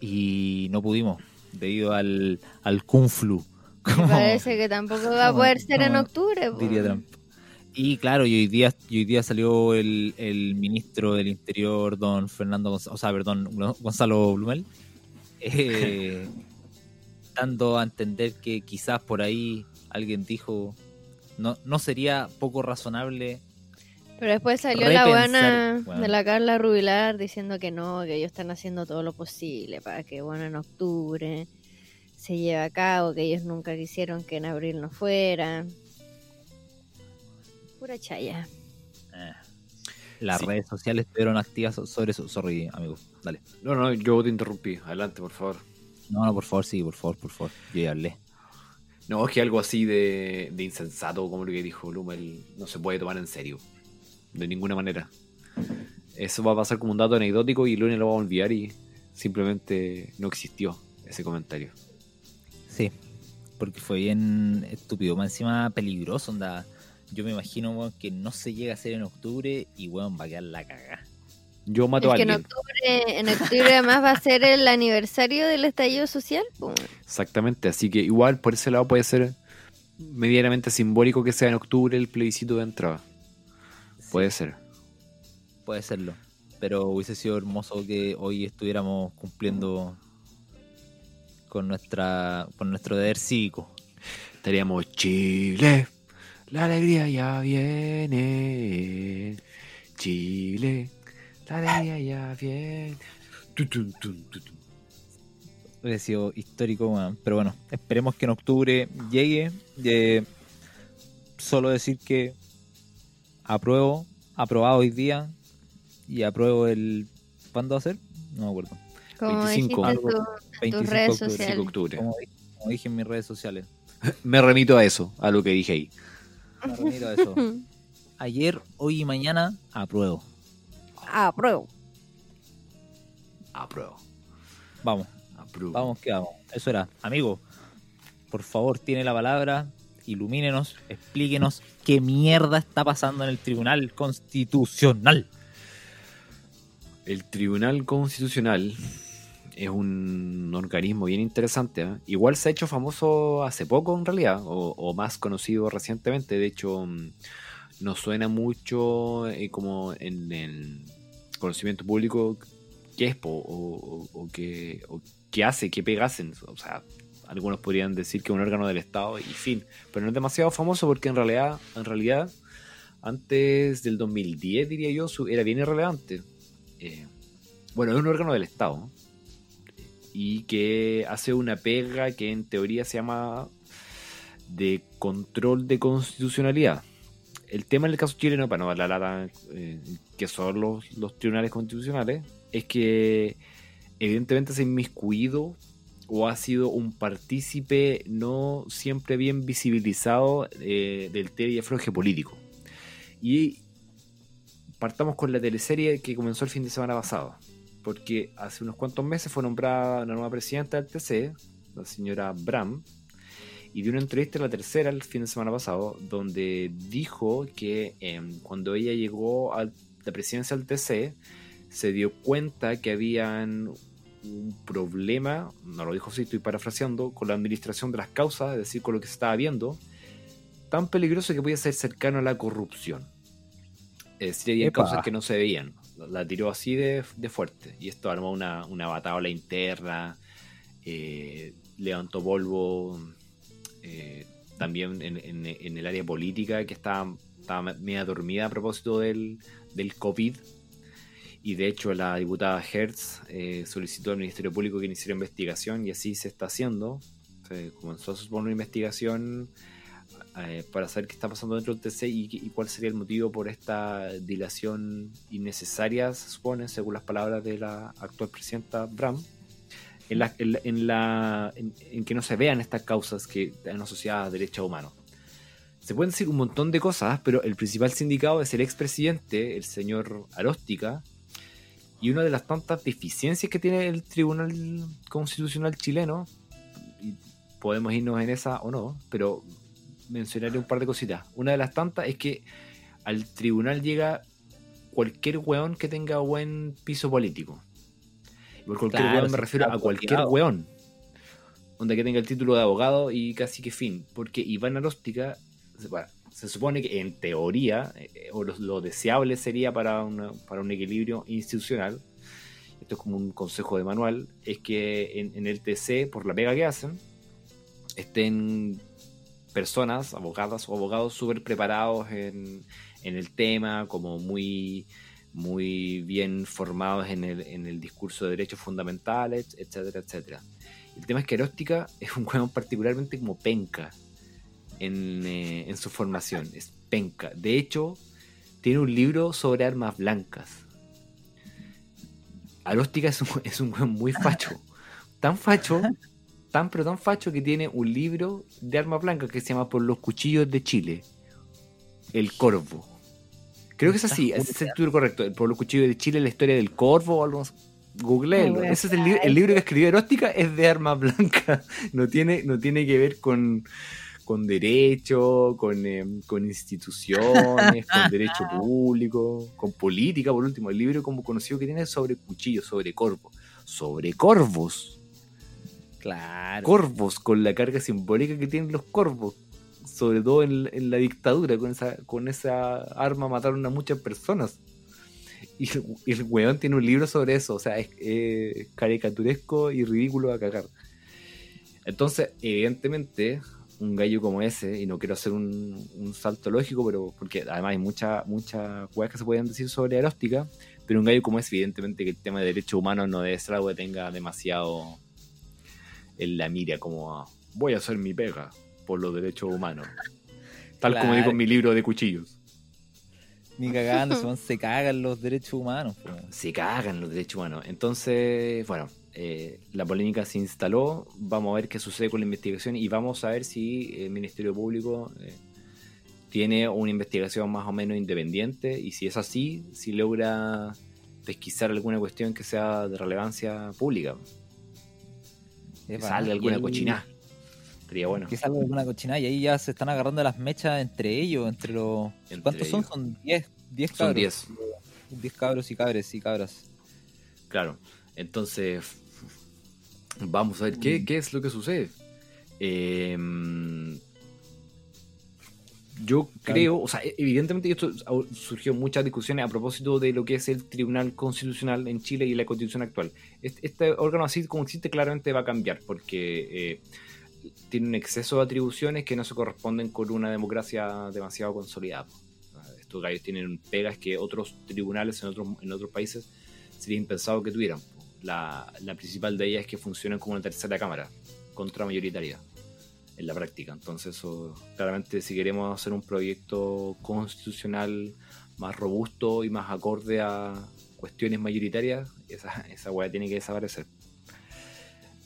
Y no pudimos, debido al, al Kung Flu. Como parece que tampoco va a poder ser en octubre. Diría Trump. Y claro, y hoy día, y hoy día salió el, el ministro del Interior, don Fernando Gonzalo, o sea, perdón, Gonzalo Blumel, eh, dando a entender que quizás por ahí alguien dijo, no, no sería poco razonable Pero después salió la buena de la Carla Rubilar diciendo que no, que ellos están haciendo todo lo posible para que, bueno, en octubre se lleve a cabo, que ellos nunca quisieron que en abril no fuera. Pura chaya. Eh, las Sí. redes sociales estuvieron activas so- sobre eso. Sorry, amigo. Dale. No, no, yo te interrumpí. Adelante, por favor. No, no, por favor, sí, por favor, por favor. Yo ya hablé. No, es que algo así de, de insensato como lo que dijo Lumel no se puede tomar en serio. De ninguna manera. Eso va a pasar como un dato anecdótico y el lunes lo vamos a olvidar y simplemente no existió ese comentario. Sí, porque fue bien estúpido. Más encima peligroso, onda. Yo me imagino, que no se llega a hacer en octubre y, weón, va a quedar la cagada. Yo mato a Es que en alguien. octubre, en octubre además va a ser el aniversario del estallido social. po. Exactamente, así que igual por ese lado puede ser medianamente simbólico que sea en octubre el plebiscito de entrada. Puede ser. Puede serlo. Pero hubiese sido hermoso que hoy estuviéramos cumpliendo con nuestra con nuestro deber cívico. Estaríamos Chile, la alegría ya viene. Chile, la alegría ya viene. Tu, tu, tu, tu, tu. Hubiese sido histórico. Pero bueno, esperemos que en octubre llegue. Eh, solo decir que apruebo, aprobado hoy día y apruebo el... ¿Cuándo va a ser? No me acuerdo. Como 25, dijiste en tu- en 25 tus redes de octubre. 5 de sociales. octubre. Como, di- como dije en mis redes sociales. Me remito a eso, a lo que dije ahí. Me remito a eso. Ayer, hoy y mañana apruebo. Ah, pruebo. Apruebo. Vamos, Apruebo. vamos que vamos. Eso era. Amigo, por favor, tiene la palabra. Ilumínenos, explíquenos qué mierda está pasando en el Tribunal Constitucional. El Tribunal Constitucional es un organismo bien interesante. ¿eh? Igual se ha hecho famoso hace poco en realidad, o, más conocido recientemente. De hecho, mm, nos suena mucho eh, como en el conocimiento público qué es o, o- qué, o qué hace, qué pega hacen. O sea, algunos podrían decir que es un órgano del Estado y fin. Pero no es demasiado famoso porque en realidad, en realidad antes del 2010, diría yo, era bien irrelevante. Eh, bueno, es un órgano del Estado y que hace una pega que en teoría se llama de control de constitucionalidad. El tema en el caso chileno, para no dar la lata eh, que son los, los tribunales constitucionales, es que evidentemente se ha inmiscuido o ha sido un partícipe no siempre bien visibilizado eh, del y afloje político. Y partamos con la teleserie que comenzó el fin de semana pasado, porque hace unos cuantos meses fue nombrada la nueva presidenta del TC, la señora Bram, y dio una entrevista en la tercera el fin de semana pasado, donde dijo que em, cuando ella llegó a la presidencia del TC, se dio cuenta que habían un problema, no lo dijo así, estoy parafraseando, con la administración de las causas, es decir, con lo que se estaba viendo, tan peligroso que podía ser cercano a la corrupción. Es decir, había causas que no se veían. La tiró así de, de fuerte. Y esto armó una, una batalla interna, eh, levantó polvo, eh, también en, en- en el área política que estaba, estaba media dormida a propósito del, del COVID. Y de hecho la diputada Hertz eh, solicitó al Ministerio Público que iniciara investigación y así se está haciendo. Se comenzó a suponer una investigación eh, para saber qué está pasando dentro del TC y, y cuál sería el motivo por esta dilación innecesaria, se supone, según las palabras de la actual presidenta Bram, en, la, en, la- en la- en- en que no se vean estas causas que están asociadas a derechos humanos. Se pueden decir un montón de cosas, pero el principal sindicado es el expresidente, el señor Aróstica, y una de las tantas deficiencias que tiene el Tribunal Constitucional chileno, y podemos irnos en esa o no, pero mencionaré un par de cositas. Una de las tantas es que al tribunal llega cualquier weón que tenga buen piso político. Y por cualquier Claro, weón me refiero a cualquier weón. Donde que tenga el título de abogado y casi que fin. Porque Iván Aróstica, bueno, se supone que en teoría, eh, o lo, deseable sería para, una- para un equilibrio institucional, esto es como un consejo de manual, es que en, en el TC, por la pega que hacen, estén personas, abogadas o abogados súper preparados en, en el tema, como muy, muy bien formados en el, en el discurso de derechos fundamentales, etcétera, etcétera. El tema es que Eróstica es un juego particularmente como penca en, eh, en su formación, es penca. De hecho, tiene un libro sobre armas blancas. Aróstica es un, es un weón muy facho. Tan facho, tan pero tan facho que tiene un libro de armas blancas que se llama Por los cuchillos de Chile. El Corvo. Creo que es así, ese es el título correcto. Por los cuchillos de Chile, la historia del Corvo o algo. Googleenlo. Ese es el, li- el libro que escribió Eróstica, es de armas blancas. No tiene, no tiene que ver con, con derecho, con, eh, con instituciones, con derecho público, con política, por último. El libro como conocido que tiene es sobre cuchillos, sobre corvos. Sobre corvos. Claro. Corvos, con la carga simbólica que tienen los corvos. Sobre todo en, en la dictadura, con esa, con esa arma mataron a muchas personas. Y, el- y el weón tiene un libro sobre eso, o sea, es, es caricaturesco y ridículo a cagar. Entonces, evidentemente, un gallo como ese, y no quiero hacer un, un salto lógico, pero porque además hay muchas muchas weas que se pueden decir sobre Aeróstica, pero un gallo como ese, evidentemente que el tema de derechos humanos no debe ser algo que tenga demasiado en la mira, como ah, voy a hacer mi pega por los derechos humanos. Tal como digo en mi libro de cuchillos. Ni cagando, se, cagan los derechos humanos. se cagan los derechos humanos. Entonces, bueno, eh, la polémica se instaló. Vamos a ver qué sucede con la investigación y vamos a ver si el Ministerio Público eh, tiene una investigación más o menos independiente y si es así, si logra pesquisar alguna cuestión que sea de relevancia pública. Que Epa, salga y alguna ahí- cochinada. Sería bueno. Que salga alguna cochinada y ahí ya se están agarrando las mechas entre ellos, entre los... Entre ¿Cuántos son? ellos. Son 10 10 Son cabros. 10. 10 cabros y cabres y cabras. Claro. Entonces, vamos a ver qué, qué es lo que sucede. Eh, yo creo, o sea, evidentemente esto surgió muchas discusiones a propósito de lo que es el Tribunal Constitucional en Chile y la Constitución actual. Este, este órgano así como existe claramente va a cambiar porque eh, tiene un exceso de atribuciones que no se corresponden con una democracia demasiado consolidada. Estos gallos tienen pegas que otros tribunales en otros, en otros países sería impensado que tuvieran. La, la principal de ellas es que funcionan como una tercera cámara, contra mayoritaria en la práctica. Entonces, eso, claramente, si queremos hacer un proyecto constitucional más robusto y más acorde a cuestiones mayoritarias, esa, esa weá tiene que desaparecer.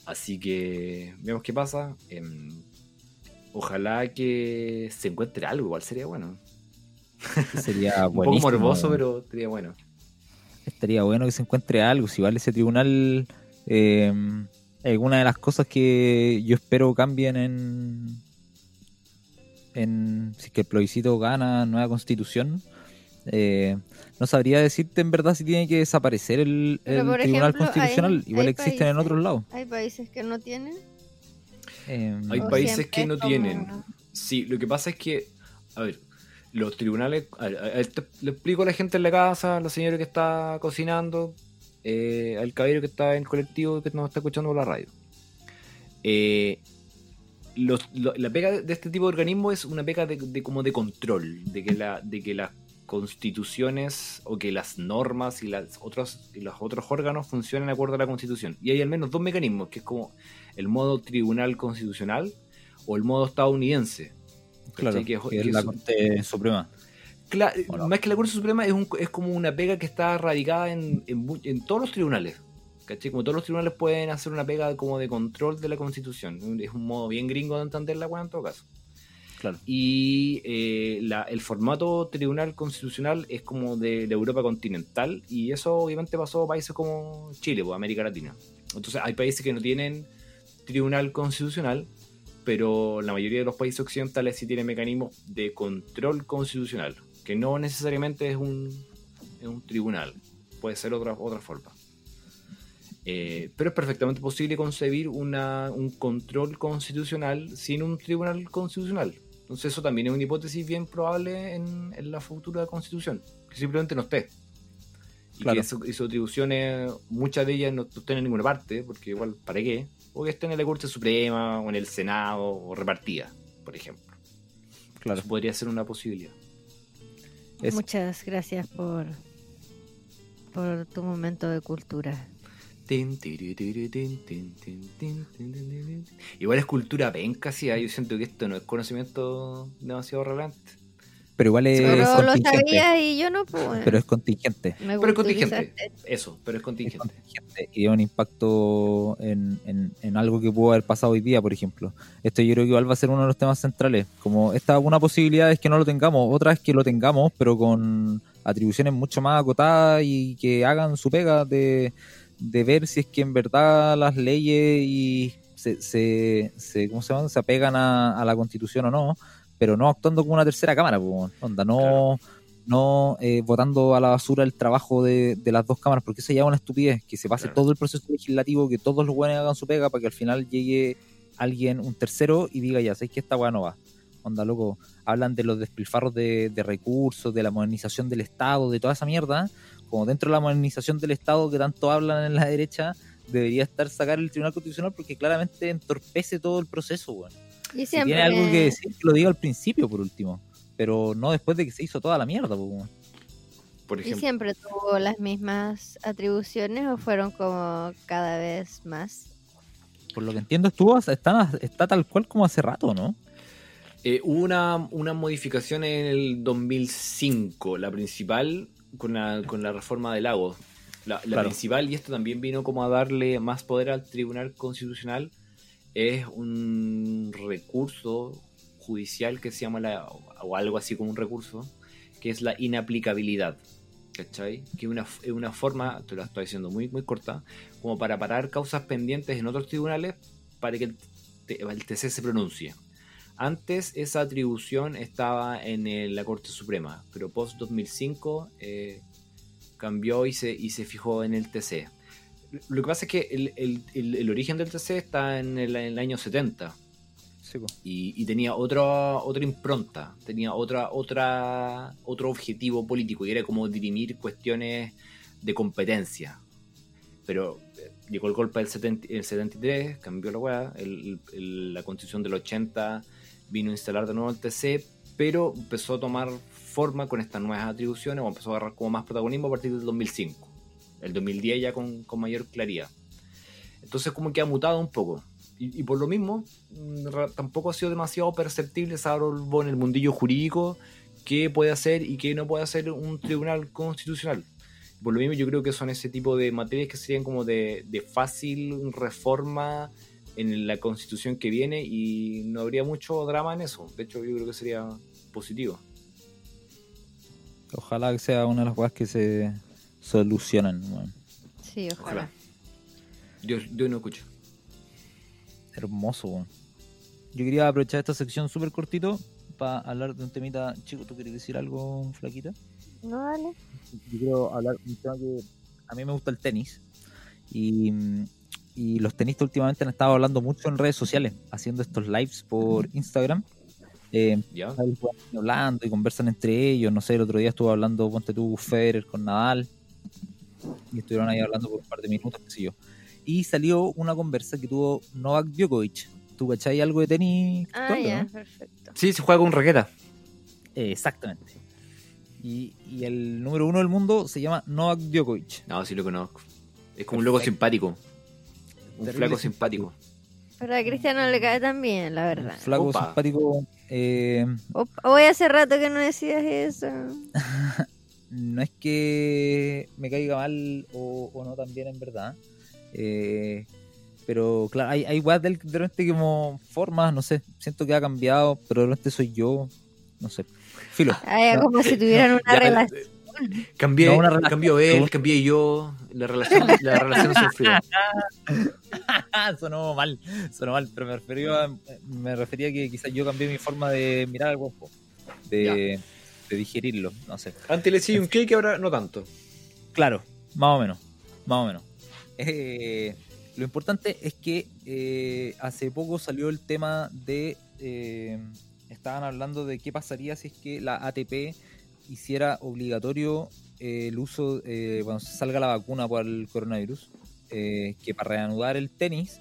Así que, veamos qué pasa. Em, ojalá que se encuentre algo, igual sería bueno. Sería Un poco morboso, pero sería bueno. Estaría bueno que se encuentre algo. Si vale ese tribunal, eh, alguna de las cosas que yo espero cambien en, en si es que el plebiscito gana nueva constitución. eh, no sabría decirte en verdad si tiene que desaparecer el, tribunal ejemplo, constitucional. hay- Igual hay existen en otros lados. Hay países que no tienen. Eh, Hay países que no tienen. Sí, lo que pasa es que, a ver, los tribunales, le explico a la gente en la casa, a la señora que está cocinando, eh, al caballero que está en el colectivo que nos está escuchando por la radio. Eh, la pega de este tipo de organismo es una pega de, de como de control, de que, la, de que las constituciones o que las normas y, las otros, y los otros órganos funcionen de acuerdo a la constitución. Y hay al menos dos mecanismos, que es como el modo tribunal constitucional o el modo estadounidense. Claro, es- que es que la Corte Suprema. Cla- Bueno. Más que la Corte Suprema, es, un- es como una pega que está radicada en, en todos los tribunales. ¿Cachai? Como todos los tribunales pueden hacer una pega como de control de la Constitución. Es un modo bien gringo de entender la en todo caso. Claro. Y eh, la- el formato tribunal constitucional es como de, de Europa continental. Y eso obviamente pasó a países como Chile, pues, América Latina. Entonces hay países que no tienen tribunal constitucional, pero la mayoría de los países occidentales sí tienen mecanismos de control constitucional, que no necesariamente es un, es un tribunal, puede ser otra, otra forma. Eh, pero es perfectamente posible concebir una, un control constitucional sin un tribunal constitucional. Entonces eso también es una hipótesis bien probable en, en la futura constitución, que simplemente no esté. Y Claro. que sus atribuciones, muchas de ellas no estén en ninguna parte, porque igual, ¿para qué? O que estén en la Corte Suprema, o en el Senado, o repartidas, por ejemplo. Claro. Eso podría ser una posibilidad. Es- Muchas gracias por, por tu momento de cultura. Igual es cultura penca, sí, ah, yo siento que esto no es conocimiento demasiado relevante. Pero igual es Pero lo contingente. sabía y yo no pude. Pero es contingente. Me Pero es contingente, eso, pero es Es contingente. contingente. Y tiene un impacto en, en- en algo que pudo haber pasado hoy día, por ejemplo. Esto yo creo que igual va a ser uno de los temas centrales. Como esta una posibilidad es que no lo tengamos, otra es que lo tengamos, pero con atribuciones mucho más acotadas y que hagan su pega de, de ver si es que en verdad las leyes y se, se, se- ¿cómo se llama? se apegan a, a la constitución o no, pero no actuando como una tercera cámara, po, onda, no, Claro. no eh, votando a la basura el trabajo de, de las dos cámaras, porque eso ya es una estupidez, que se pase Claro. todo el proceso legislativo, que todos los buenos hagan su pega para que al final llegue alguien, un tercero, y diga ya, ¿sabes que esta weá no va? Onda, loco, hablan de los despilfarros de, de recursos, de la modernización del Estado, de toda esa mierda, como dentro de la modernización del Estado que tanto hablan en la derecha, debería estar sacar el Tribunal Constitucional porque claramente entorpece todo el proceso, weón. Y Si siempre tiene algo que decir, que lo diga al principio, por último. Pero no después de que se hizo toda la mierda, po. Por ¿Y ejemplo, siempre tuvo las mismas atribuciones o fueron como cada vez más? Por lo que entiendo, estuvo, está, está tal cual como hace rato, ¿no? eh, hubo una, una modificación en el 2005, la principal con la, con la reforma del lago. La, la Claro. principal, y esto también vino como a darle más poder al Tribunal Constitucional, es un recurso judicial que se llama, la, o algo así como un recurso, que es la inaplicabilidad. ¿Cachai? Que es una, una forma, te lo estoy diciendo muy, muy corta, como para parar causas pendientes en otros tribunales para que el, el TC se pronuncie. Antes esa atribución estaba en el- la Corte Suprema, pero post 2005 eh, cambió y se, y se fijó en el TC. Lo que pasa es que el- el origen del TC está en el, en el año 70 Sí, po. y, y tenía otra otra impronta, tenía otra otra otro objetivo político y era como dirimir cuestiones de competencia. Pero eh, llegó el golpe del 70 el 73, cambió la weá, el- el- la constitución del 80 vino a instalar de nuevo el TC, pero empezó a tomar forma con estas nuevas atribuciones o empezó a agarrar como más protagonismo a partir del 2005. El 2010 ya con, con mayor claridad. Entonces como que ha mutado un poco. Y, y por lo mismo, mm, tampoco ha sido demasiado perceptible saber en el mundillo jurídico qué puede hacer y qué no puede hacer un tribunal constitucional. Por lo mismo yo creo que son ese tipo de materias que serían como de, de fácil reforma en la constitución que viene y no habría mucho drama en eso. De hecho yo creo que sería positivo. Ojalá que sea una de las cosas que se solucionan. Sí, ojalá. Ojalá. Yo, yo no escucho. Hermoso, weón. Yo quería aprovechar esta sección súper cortito para hablar de un temita. Chico, ¿tú quieres decir algo, flaquita? No, dale. yo quiero hablar de un tema que a mí me gusta el tenis y, y los tenistas últimamente han estado hablando mucho en redes sociales, haciendo estos lives por Instagram. Eh, ¿Ya? ahí juegan hablando y conversan entre ellos, no sé, el otro día estuvo hablando, ponte tú, Federer con Nadal y estuvieron ahí hablando por un par de minutos, qué sé yo. Y salió una conversa que tuvo Novak Djokovic ¿Tú cachai algo de tenis? Ah, Cristóbal, ya, no? perfecto. Sí, se juega con raqueta. Eh, exactamente. Y, y el número uno del mundo se llama Novak Djokovic. No, sí lo conozco. Es como un loco simpático. Un Terrible flaco simpático. Pero a Cristian no le cae tan bien, la Un verdad. flaco Opa. simpático. eh, Opa, Hoy hace rato que no decías eso. no es que me caiga mal o, o no también en verdad. Eh, pero claro, hay, hay weas del, de repente como formas, no sé. Siento que ha cambiado, pero de repente soy yo. No sé. Filo. Ay, No. como si tuvieran una Ya, relación. Cambié, No, una relación. cambió él, cambié yo. La relación, la relación sufrió. sonó mal, sonó mal, pero me refería, a- me refería a que quizás yo cambié mi forma de mirar al de, de digerirlo, no sé. Antes le decía un cake, ahora no tanto. Claro, más o menos, más o menos. Eh, lo importante es que eh, hace poco salió el tema de, eh, estaban hablando de qué pasaría si es que la ATP hiciera obligatorio eh, el uso eh, cuando salga la vacuna por el coronavirus, que para reanudar el tenis,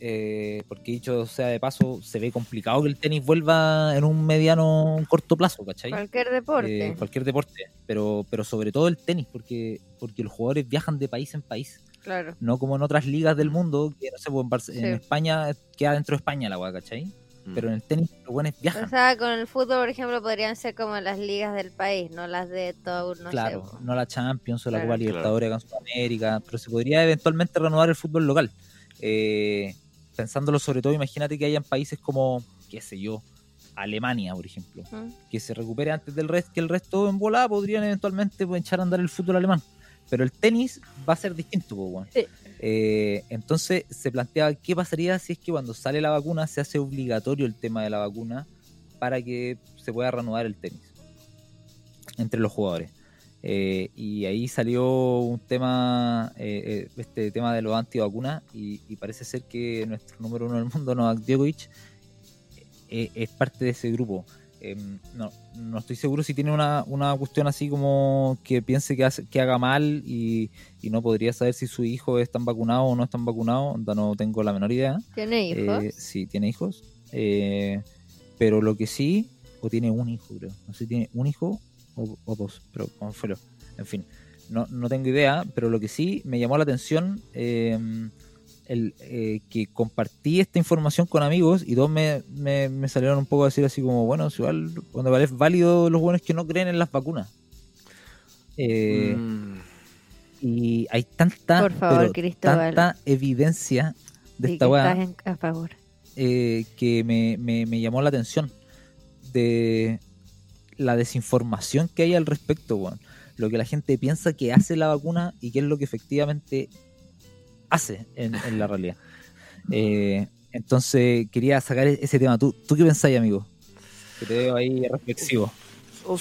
eh, porque dicho sea de paso, se ve complicado que el tenis vuelva en un mediano, un corto plazo, ¿cachai? Cualquier deporte. Eh, cualquier deporte, pero, pero sobre todo el tenis, porque, porque los jugadores viajan de país en país, Claro. no como en otras ligas del mundo, que no sé, pues, en, Barce- en Sí. España queda dentro de España la weá, ¿cachai? Mm. Pero en el tenis los buenos O viajan, sea, con el fútbol, por ejemplo, podrían ser como las ligas del país, no las de todo, no claro, sé. no la Champions o la Claro. Copa Libertadores acá en Sudamérica, pero se podría eventualmente reanudar el fútbol local. Eh, pensándolo sobre todo, imagínate que hayan países como, qué sé yo, Alemania, por ejemplo, ¿Mm? que se recupere antes del resto que el resto en volada podrían eventualmente pues, echar a andar el fútbol alemán pero el tenis va a ser distinto pues. Sí. Eh, entonces se planteaba qué pasaría si es que cuando sale la vacuna se hace obligatorio el tema de la vacuna para que se pueda reanudar el tenis entre los jugadores Eh, y ahí salió un tema eh, eh, este tema de los antivacunas y, y parece ser que nuestro número uno del mundo Novak Djokovic eh, es parte de ese grupo. Eh, no, no estoy seguro si tiene una, una cuestión así como que piense que, hace- que haga mal y, y no podría saber si sus hijos están vacunados o no están vacunados. onda, No tengo la menor idea. ¿Tiene hijos? Eh, sí, tiene hijos. Eh, pero lo que sí, o tiene un hijo, creo. No sé si tiene un hijo o, o dos, pero como fuera. En fin, no, no tengo idea, pero lo que sí me llamó la atención eh, el eh, que compartí esta información con amigos y todos me, me, me salieron un poco a decir así como, bueno, igual, cuando vale es válido los buenos que no creen en las vacunas. Eh, Mm. Y hay tanta, Por favor, pero Cristóbal. tanta evidencia de Sí, esta que weá estás en- a favor. eh, que me, me- me llamó la atención de la desinformación que hay al respecto, weón. Lo que la gente piensa que hace la vacuna y qué es lo que efectivamente hace en, en la realidad. Eh, entonces quería sacar e- ese tema. ¿Tú, ¿Tú qué pensáis, amigo? Que te veo ahí reflexivo. O,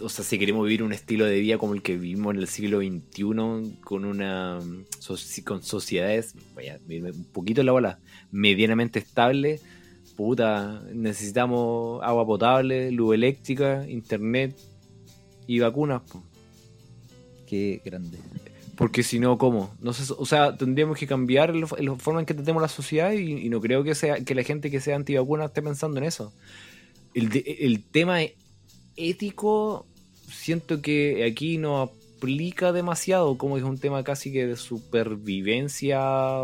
o sea, si queremos vivir un estilo de vida como el que vivimos en el siglo XXI, con una soci- con sociedades, vaya, un poquito la bola, medianamente estable, puta, necesitamos agua potable, luz eléctrica, internet y vacunas. po. Qué grande. Porque si no, ¿cómo? No sé, o sea, tendríamos que cambiar la forma en que tratemos la sociedad y, y no creo que sea que la gente que sea antivacuna esté pensando en eso. El, de- el tema ético, siento que aquí no aplica demasiado, como es un tema casi que de supervivencia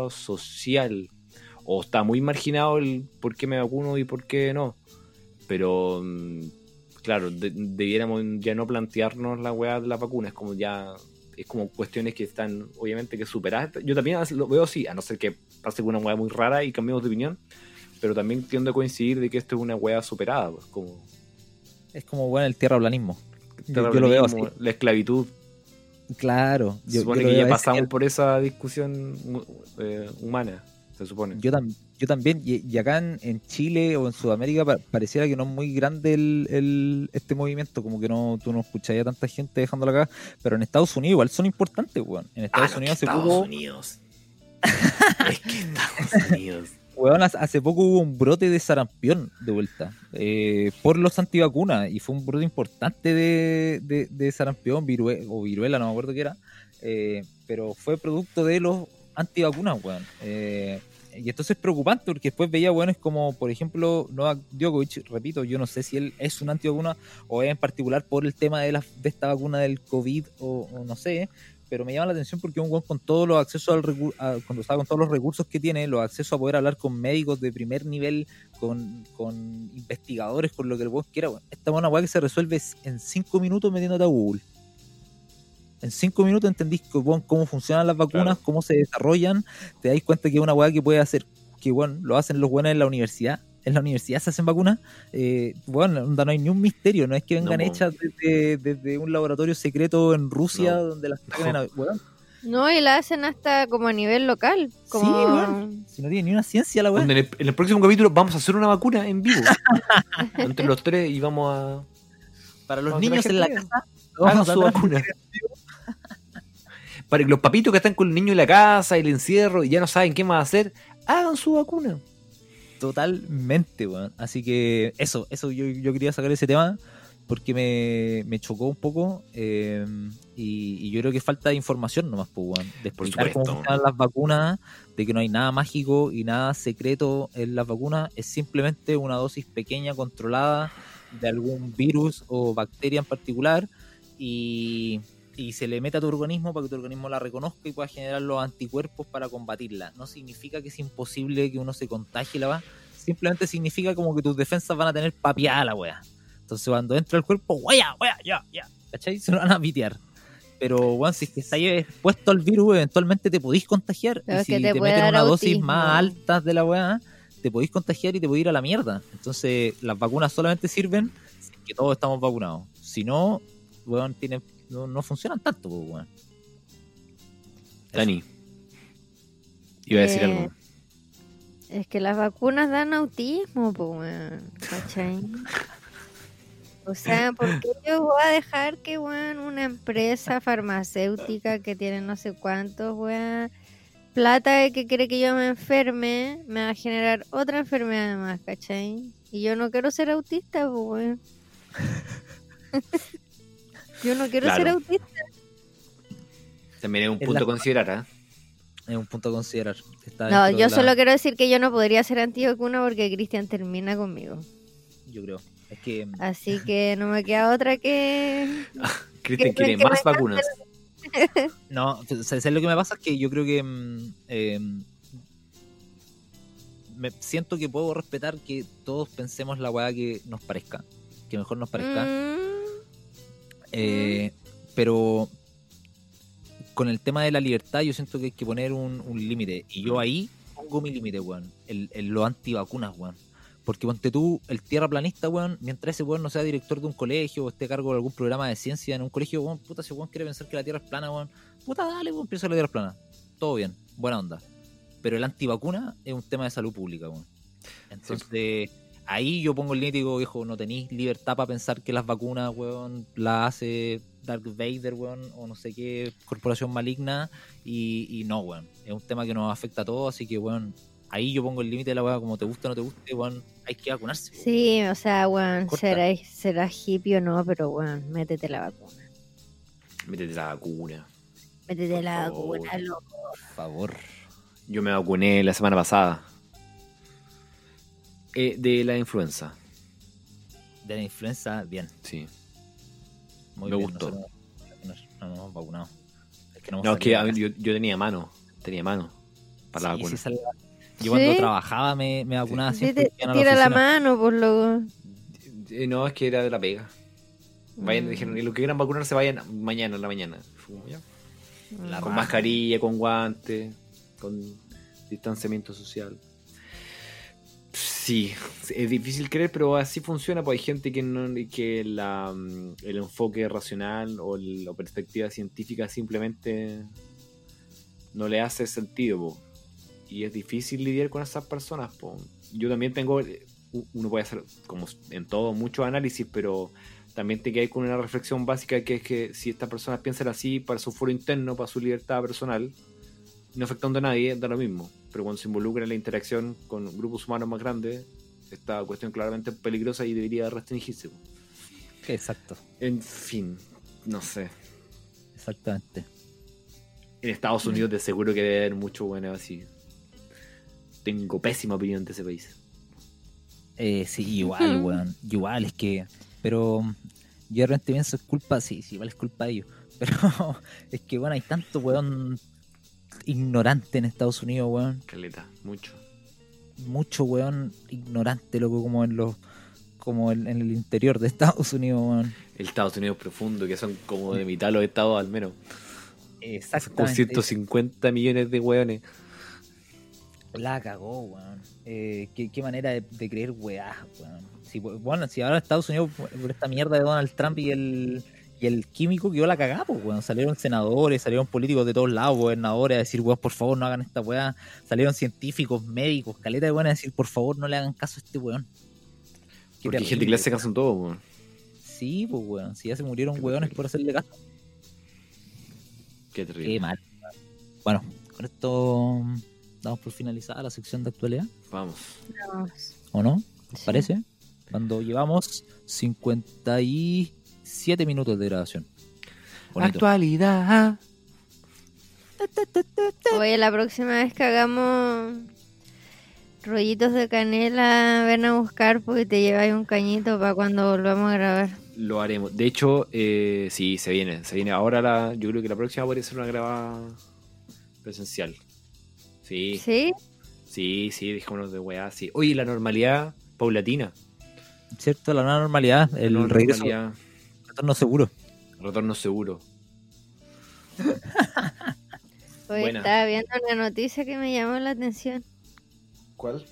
social. O está muy marginado el por qué me vacuno y por qué no. Pero, mm, claro, de- debiéramos ya no plantearnos la weá de las vacunas, como ya es como cuestiones que están obviamente que superadas. Yo también lo veo así, a no ser que pase una weá muy rara y cambiemos de opinión, pero también tiendo a coincidir de que esto es una weá superada, pues como Es como, bueno, el tierraplanismo. Yo, yo lo veo así. la esclavitud. Claro. Yo, supone yo que ya pasamos por esa discusión eh, humana, se supone. Yo, tam- yo también, y, y acá en, en Chile o en Sudamérica pa- pareciera que no es muy grande el, el- este movimiento, como que no tú no escucharías a tanta gente dejándola acá, pero en Estados Unidos igual son importantes, weón. En Estados Ah, no, Unidos hace Estados poco, Unidos. es que Estados Unidos. weón, hace- hace poco hubo un brote de sarampión de vuelta eh, por los antivacunas y fue un brote importante de, de, de sarampión virue- o viruela, no me acuerdo qué era, eh, pero fue producto de los antivacunas, weón. Eh, y entonces es preocupante porque después veía weones como, por ejemplo, Novak Djokovic, repito, yo no sé si él es un antivacuna o es en particular por el tema de, la, de esta vacuna del COVID o, no sé, pero me llama la atención porque un weón con todos los accesos al a- cuando está con todos los recursos que tiene, los accesos a poder hablar con médicos de primer nivel, con, con investigadores, con lo que el weón quiera, weón. Esta es una weá que se resuelve en cinco minutos metiéndote a Google. En cinco minutos entendís cómo funcionan las vacunas, Claro. cómo se desarrollan, te dais cuenta que es una weá que puede hacer, que bueno, lo hacen los buenos en la universidad. En la universidad se hacen vacunas. Eh, bueno, no hay ni un misterio, no es que vengan No, hechas desde, desde un laboratorio secreto en Rusia No. donde las sacan en av- weón, No, y la hacen hasta como a nivel local. Como... Sí, weón. Si no tiene ni una ciencia la weá. En, el, en el próximo capítulo vamos a hacer una vacuna en vivo. Entre los tres y vamos a. Para los niños en la casa, vamos a su vacuna. Para que los papitos que están con el niño en la casa y el encierro y ya no saben qué más hacer, hagan su vacuna. Totalmente, weón. Así que eso, eso yo, yo quería sacar ese tema porque me, me chocó un poco eh, y, y yo creo que falta de información nomás, pues, weón. De explicar cómo funcionan las vacunas, de que no hay nada mágico y nada secreto en las vacunas, es simplemente una dosis pequeña, controlada de algún virus o bacteria en particular y, y se le mete a tu organismo para que tu organismo la reconozca y pueda generar los anticuerpos para combatirla. No significa que es imposible que uno se contagie la va, simplemente significa como que tus defensas van a tener papiada la wea. Entonces cuando entra el cuerpo, wea, wea, ya, ya, ¿cachai? Se lo van a pitear. Pero, bueno, si es que estáis expuesto al virus, eventualmente te podéis contagiar. Pero y si te meten una dosis más altas de la weá, te podéis contagiar y te podéis ir a la mierda. Entonces, las vacunas solamente sirven si es que todos estamos vacunados. Si no, weón, tienen, no, no funcionan tanto, pues, weón. Dani. Iba a decir Eh, algo. Es que las vacunas dan autismo, pues, weón. ¿Cachai? O sea, ¿por qué yo voy a dejar que, weón, una empresa farmacéutica que tiene no sé cuántos, weón, plata que quiere que yo me enferme, me va a generar otra enfermedad más, ¿cachai? Y yo no quiero ser autista, pues, weón. yo no quiero ser autista. También es un punto la- a considerar, ¿ah? Es un punto a considerar. Está No, yo la- solo quiero decir que yo no podría ser antivacuna porque Cristian termina conmigo. Yo creo. Es que Así que no me queda otra que... Cristian Que- quiere que más vacunas. No, ¿sabes lo que me pasa? Es que yo creo que mm, eh, me siento que puedo respetar que todos pensemos la weá que nos parezca, que mejor nos parezca. Mm, Eh, pero con el tema de la libertad yo siento que hay que poner un, un límite. Y yo ahí pongo mi límite, weón. El, el- los antivacunas, weón. Porque ponte tú, el tierraplanista, weón, mientras ese weón no sea director de un colegio o esté a cargo de algún programa de ciencia en un colegio, weón, puta, si weón quiere pensar que la tierra es plana, weón, puta, dale, weón, piensa que la tierra es plana. Todo bien, buena onda. Pero el antivacuna es un tema de salud pública, weón. Entonces, ahí yo pongo el límite y digo, viejo, no tenéis libertad para pensar que las vacunas, weón, las hace Darth Vader, weón, o no sé qué corporación maligna. Y, y no, weón. Es un tema que nos afecta a todos, así que, weón, ahí yo pongo el límite de la weá, como te guste o no te guste, weón, hay que vacunarse. weón. Sí, o sea, weón, será, será hippie o no, pero weón, métete la vacuna. Métete la vacuna. Métete Por la favor. vacuna, loco. Por favor. Yo me vacuné la semana pasada. Eh, de la influenza, De la influenza, bien. sí. Muy Me bien. gustó. No, no nos hemos vacunado. Es que no, es que a mí- yo, yo tenía mano. Tenía mano. Para la vacuna. sí. Yo cuando trabajaba me, me vacunaba Sí, siempre. la tira la mano, por loco. Eh, No, es que era de la pega. Vayan, Mm. dijeron, y los que quieran vacunarse vayan mañana en la mañana. Ya. La Con raja. mascarilla, con guantes, con distanciamiento social. Sí, es difícil creer, pero así funciona. Pues hay gente que, no, que la, mm, el enfoque racional o la perspectiva científica simplemente no le hace sentido. Y es difícil lidiar con esas personas. po. Yo también tengo, eh, uno puede hacer, como en todo, mucho análisis, pero también te quedas con una reflexión básica que es que si estas personas piensan así para su foro interno, para su libertad personal, no afectando a nadie, da lo mismo. Pero cuando se involucra en la interacción con grupos humanos más grandes, esta cuestión claramente es peligrosa y debería restringirse. Exacto, En fin, no sé. exactamente. En Estados Unidos de seguro que debe haber mucho bueno así. tengo pésima opinión de ese país. Eh, sí, igual, weón. Igual, es que. Pero yo de repente pienso, es culpa, sí, sí, igual es culpa de ellos. Pero es que, bueno, hay tanto weón ignorante en Estados Unidos, weón. Caleta, mucho. Mucho weón ignorante, loco, como en los. Como en, en el interior de Estados Unidos, weón. El Estados Unidos profundo, que son como de mitad los estados al menos. Con Exactamente. 150 millones de hueones. La cagó, weón. Eh, ¿qué, qué manera de, de creer weá, weón. Si, bueno, si ahora Estados Unidos, por esta mierda de Donald Trump y el, y el químico quedó la cagada, pues, weón. Salieron senadores, salieron políticos de todos lados, gobernadores, a decir, weón, por favor, no hagan esta weá. Salieron científicos, médicos, caleta de weón a decir, por favor, no le hagan caso a este weón. Qué Porque hay gente terrible, que le hace caso en todo, weón. Sí, pues, weón. Si ya se murieron Qué weones terrible. por hacerle caso. Qué terrible. Qué mal. Bueno, con esto damos por finalizada la sección de actualidad. Vamos. Vamos. ¿O no? ¿Les Sí. parece? Cuando llevamos 57 minutos de grabación. Bonito. Actualidad. Oye, la próxima vez que hagamos rollitos de canela, ven a buscar porque te lleváis un cañito para cuando volvamos a grabar. Lo haremos. De hecho, eh, sí, se viene. Se viene ahora la. Yo creo que la próxima podría ser una grabada presencial. Sí, ¿Sí? sí, sí, dejémonos de weá, sí. Oye, la normalidad paulatina. ¿Cierto? La nueva normalidad, el La regreso, normalidad, retorno seguro. retorno seguro. Hoy Buena. estaba viendo una noticia que me llamó la atención. ¿Cuál?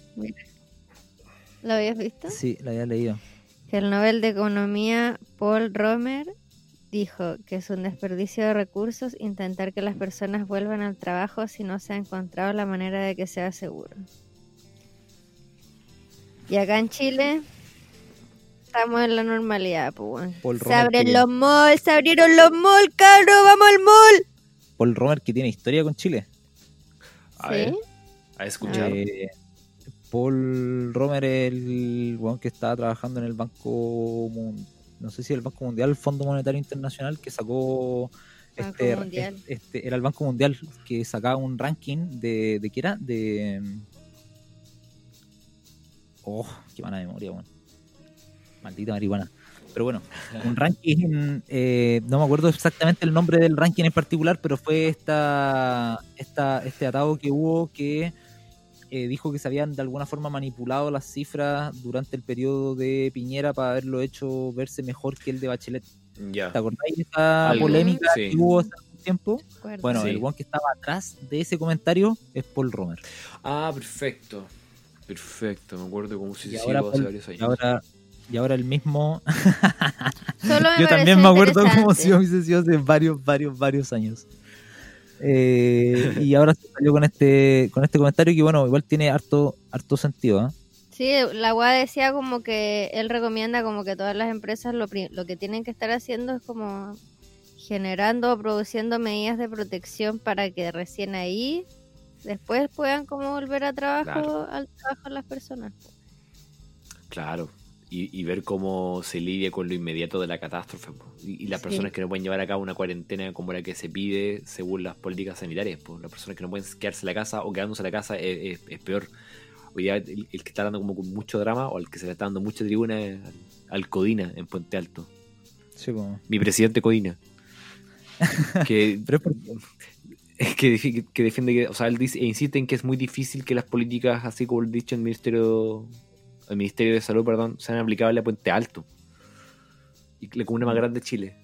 ¿Lo habías visto? Sí, la había leído. Que el Nobel de Economía Paul Romer dijo que es un desperdicio de recursos intentar que las personas vuelvan al trabajo si no se ha encontrado la manera de que sea seguro. Y acá en Chile estamos en la normalidad, pues. weón. Paul Se abren los malls, se abrieron los malls, cabros, vamos al mall. Paul Romer, que tiene historia con Chile. A ¿Sí? ver, a escuchar. Eh, Paul Romer es el weón que estaba trabajando en el Banco no sé si el Banco Mundial, el Fondo Monetario Internacional, que sacó Banco este, Mundial. este- era el Banco Mundial que sacaba un ranking de, de qué era, de oh, qué mala memoria, weón. Maldita marihuana. Pero bueno, un ranking, eh, no me acuerdo exactamente el nombre del ranking en particular, pero fue esta, esta este atado que hubo que eh, dijo que se habían de alguna forma manipulado las cifras durante el periodo de Piñera para haberlo hecho verse mejor que el de Bachelet. ya. ¿Te acordáis de esa Algo, polémica sí. que hubo hace un tiempo? Bueno, Sí. el one que estaba atrás de ese comentario es Paul Romer. Ah, perfecto. Perfecto, me acuerdo como si Y sí, ahora, hace Paul- varios años. ahora, y ahora el mismo. Solo me Yo también me acuerdo cómo interesante. si hubiese sido hace varios, varios, varios años. Eh, y ahora se salió con este, con este comentario que bueno, igual tiene harto, harto sentido, ¿ah? Sí, la UA decía como que él recomienda como que todas las empresas lo, lo que tienen que estar haciendo es como generando o produciendo medidas de protección para que recién ahí después puedan como volver a trabajo Claro. al trabajo las personas. Claro. Y, y ver cómo se lidia con lo inmediato de la catástrofe. po. Y, y las Sí. personas que no pueden llevar a cabo una cuarentena como la que se pide según las políticas sanitarias. po. Las personas que no pueden quedarse en la casa o quedándose en la casa es, es- es peor. Hoy día el, el que está dando como con mucho drama o el que se le está dando mucha tribuna es al, al Codina en Puente Alto. Sí, Mi presidente Codina. que Pero es que, que defiende que, o sea, él dice, e insiste en que es muy difícil que las políticas, así como el dicho el Ministerio, el Ministerio de Salud, perdón, sean aplicables a Puente Alto. Y la comuna más grande de Chile.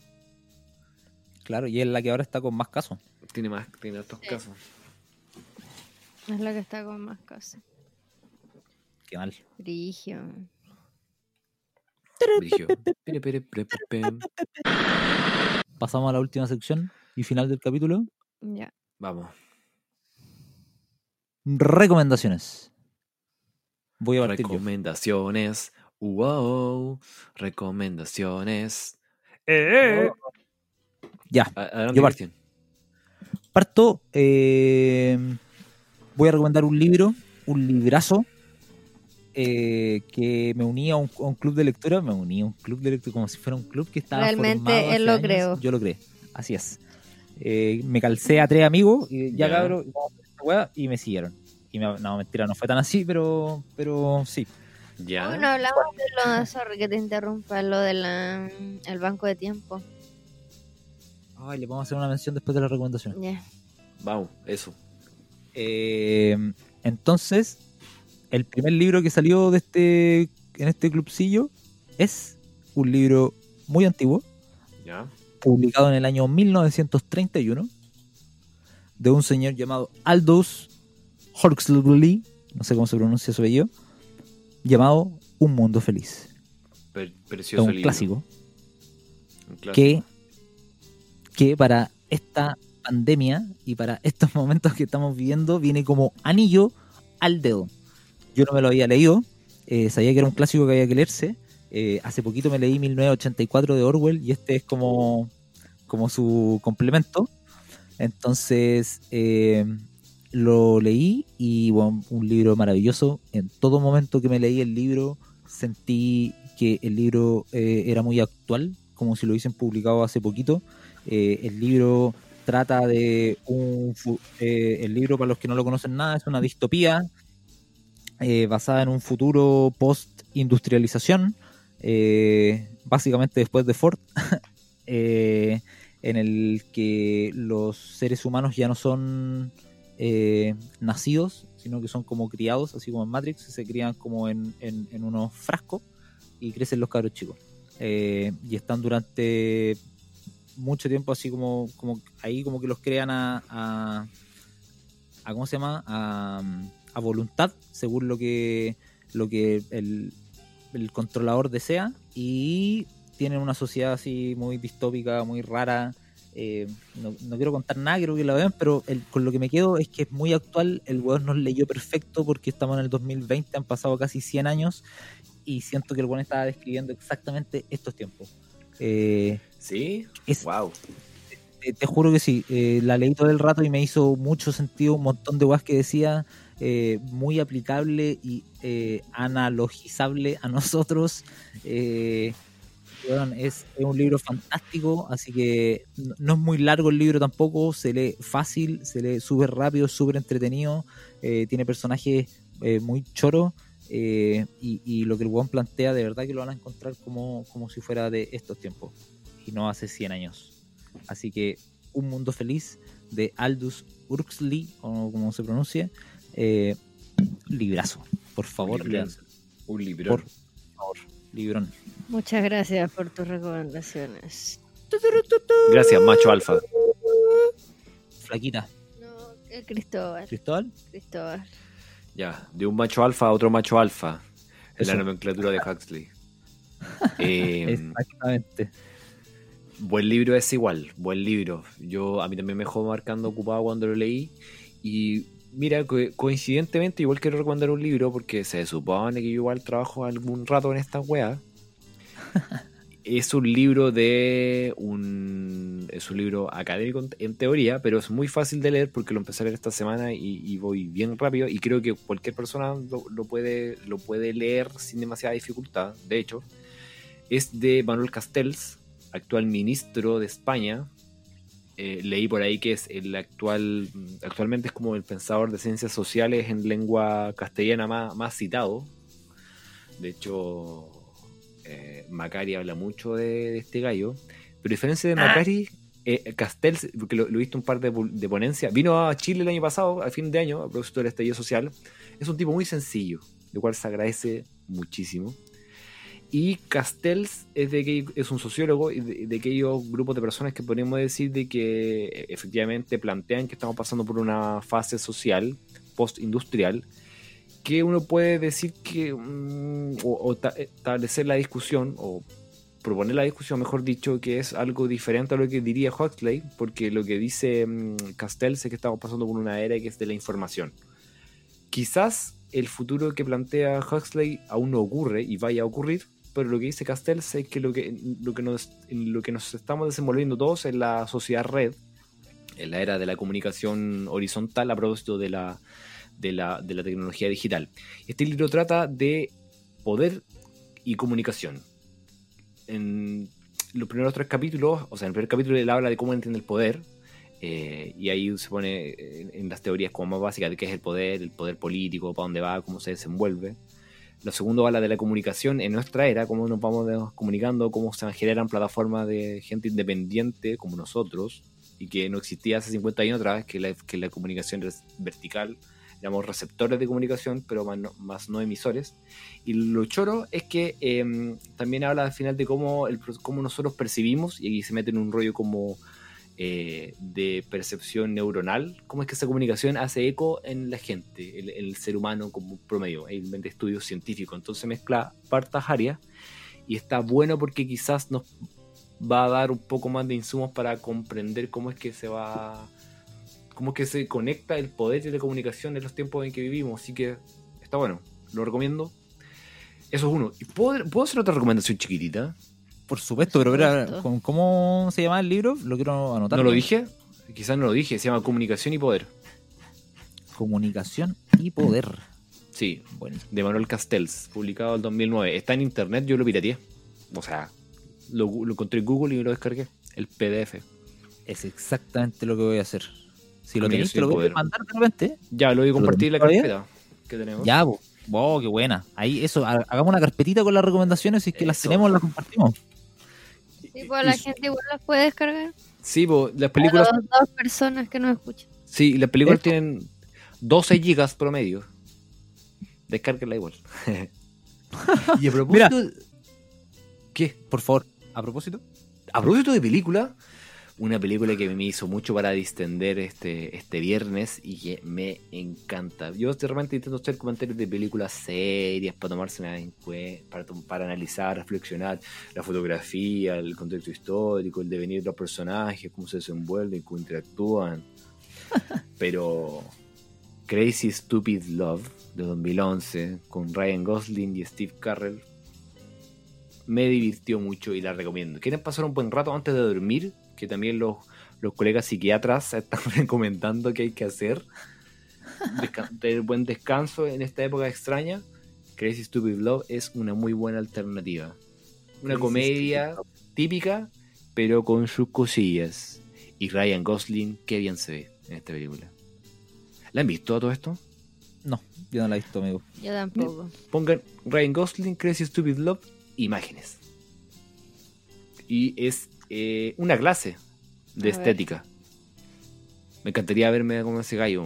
claro, y es la que ahora está con más casos. Tiene más, tiene otros Sí. casos. Es la que está con más cosas. Qué mal. Brigio. Brigio. Pasamos a la última sección y final del capítulo. Ya. Vamos. Recomendaciones. Voy a partir yo. Recomendaciones. Wow. Recomendaciones. Eh, eh. Ya, A- Yo parto. Parto. eh, voy a recomendar un libro, un librazo, eh, que me unía a un, a un club de lectura. Me unía a un club de lectura como si fuera un club que estaba Realmente formado él hace lo años. creó. Yo lo creé, así es. Eh, me calcé a tres amigos y ya, Ya. cabrón, y me siguieron. Y me- no, mentira, no fue tan así, pero, pero sí. Ya. Bueno, hablamos de lo, sorry que te interrumpa, lo del el banco de tiempo. Ay, le vamos a hacer una mención después de la recomendación. Ya. Vamos, eso. Eh, entonces, el primer libro que salió de este, en este clubcillo es un libro muy antiguo, Ya. publicado en el año 1931, de un señor llamado Aldous Huxley, no sé cómo se pronuncia su apellido, llamado Un Mundo Feliz. Per- Es un libro. clásico Un clásico. que, que para esta pandemia y para estos momentos que estamos viviendo viene como anillo al dedo. Yo no me lo había leído, eh, sabía que era un clásico que había que leerse. eh, hace poquito me leí 1984 de Orwell y este es como, como su complemento. Entonces eh, lo leí y bueno, un libro maravilloso. En todo momento que me leí el libro sentí que el libro eh, era muy actual, como si lo hubiesen publicado hace poquito. Eh, el libro trata de un... eh, el libro, para los que no lo conocen nada, es una distopía basada en un futuro post-industrialización, básicamente después de Ford, en el que los seres humanos ya no son eh, nacidos, sino que son como criados, así como en Matrix, se crían como en, en- unos frascos y crecen los cabros chicos. Eh, y están durante mucho tiempo así como, como ahí como que los crean a, a, a- ¿cómo se llama? A, a voluntad, según lo que, lo que el, el controlador desea, y tienen una sociedad así muy distópica, muy rara. Eh, no, no quiero contar nada, creo que la vean, pero el- con lo que me quedo es que es muy actual. El weón nos leyó perfecto porque estamos en el 2020, han pasado casi 100 años y siento que el weón estaba describiendo exactamente estos tiempos. Eh, ¿Sí? es, Wow. te, te juro que sí, eh, la leí todo el rato y me hizo mucho sentido un montón de weas que decía, muy aplicable y analogizable a nosotros. Eh, es, es un libro fantástico, así que no, no es muy largo el libro tampoco, se lee fácil, se lee súper rápido, súper entretenido, eh, tiene personajes eh, muy choros. eh, y, y lo que el weón plantea de verdad que lo van a encontrar como, como si fuera de estos tiempos y no hace 100 años. Así que Un Mundo Feliz de Aldous Huxley, o como se pronuncie, eh, librazo. Por favor, Un librón. Un libro. Por favor, librón. Muchas gracias por tus recomendaciones. Gracias, macho alfa. Flaquita. No, eh, Cristóbal, ¿Cristóbal? Cristóbal. Ya, de un macho alfa a otro macho alfa. En la nomenclatura de Huxley. Eh, Exactamente. buen libro es igual, buen libro. Yo a mí también me dejó marcando ocupado cuando lo leí. Y mira, co- coincidentemente, igual quiero recomendar un libro porque se supone que yo igual trabajo algún rato en esta wea. es un libro de un es un libro académico en- en teoría, pero es muy fácil de leer porque lo empecé a leer esta semana y, y voy bien rápido y creo que cualquier persona lo, lo puede lo puede leer sin demasiada dificultad. De hecho, es de Manuel Castells, actual ministro de España. Eh, leí por ahí que es el actual, actualmente es como el pensador de ciencias sociales en lengua castellana más, más citado. De hecho, eh, Macari habla mucho de, de este gallo. Pero a diferencia de Macari, eh, Castells, porque lo, he visto un par de ponencias, vino a Chile el año pasado, a fin de año, a propósito del estallido social. Es un tipo muy sencillo, lo cual se agradece muchísimo. Y Castells es, de que, es un sociólogo y de, de aquellos grupos de personas que podemos decir de que eh, efectivamente plantean que estamos pasando por una fase social post-industrial que uno puede decir que mm, o, o ta- establecer la discusión o proponer la discusión, mejor dicho, que es algo diferente a lo que diría Huxley, porque lo que dice mm, Castells es que estamos pasando por una era que es de la información. Quizás el futuro que plantea Huxley aún no ocurre y vaya a ocurrir, pero lo que dice Castells es que lo que, lo que, nos, lo que nos estamos desenvolviendo todos en la sociedad red, en la era de la comunicación horizontal a propósito de la, de la, de la tecnología digital. Este libro trata de poder y comunicación. En los primeros tres capítulos, o sea, en el primer capítulo él habla de cómo entiende el poder, Eh, y ahí se pone en, en las teorías como más básicas de qué es el poder, el poder político, para dónde va, cómo se desenvuelve. Lo segundo habla de la comunicación en nuestra era, cómo nos vamos comunicando, cómo se generan plataformas de gente independiente como nosotros, y que no existía hace 50 años atrás, que la, que la comunicación es vertical, éramos receptores de comunicación, pero más no, más no emisores. Y lo choro es que eh, también habla al final de cómo, el, cómo nosotros percibimos, y aquí se mete en un rollo como eh, de percepción neuronal, cómo es que esa comunicación hace eco en la gente, el, el ser humano como promedio, hay de estudios científicos. Entonces mezcla partas áreas y está bueno porque quizás nos va a dar un poco más de insumos para comprender cómo es que se va, cómo es que se conecta el poder de la comunicación en los tiempos en que vivimos. Así que está bueno, lo recomiendo. Eso es uno. ¿Y puedo, ¿puedo hacer otra recomendación chiquitita? Por supuesto, Por pero supuesto. ¿cómo- ¿cómo se llama el libro? Lo quiero anotar. ¿No lo dije? Quizás no lo dije, se llama Comunicación y Poder. Comunicación y poder. Sí, Buenísimo. de Manuel Castells, publicado en 2009. Está en internet, yo lo pirateé. O sea, lo, lo encontré en Google y lo descargué. El PDF. Es exactamente lo que voy a hacer. Si lo tenéis, te lo voy poder. a mandar de repente. Ya, lo voy a compartir en la todavía? carpeta que tenemos. Ya, po. Wow, qué buena. Ahí, eso, ha- hagamos una carpetita con las recomendaciones y es que las tenemos, las compartimos. Sí, pues la Y- gente igual las puede descargar. Sí, po, las películas, Dos, dos personas que nos escuchan. sí, las películas tienen 12 gigas promedio. Descárguenla igual. y a propósito... ¿Qué? Por favor, a propósito. A propósito de película, una película que me hizo mucho para distender este, este viernes y que me encanta. Yo de repente intento hacer comentarios de películas serias para tomárselas en cuenta, para, para analizar, reflexionar la fotografía, el contexto histórico, el devenir de los personajes, cómo se desenvuelven, cómo interactúan. Pero Crazy Stupid Love de 2011 con Ryan Gosling y Steve Carell me divirtió mucho y la recomiendo. ¿Quieren pasar un buen rato antes de dormir? Que también los, los colegas psiquiatras están recomendando que hay que hacer. Desca- tener buen descanso en esta época extraña. Crazy Stupid Love es una muy buena alternativa. Una Crazy comedia típica, pero con sus cosillas. Y Ryan Gosling, qué bien se ve en esta película. ¿La han visto a todo esto? No, yo no la he visto, amigo. Yo tampoco. Pongan Ryan Gosling, Crazy Stupid Love, imágenes. Y es eh, una clase de A ver. estética. Me encantaría verme como ese gallo.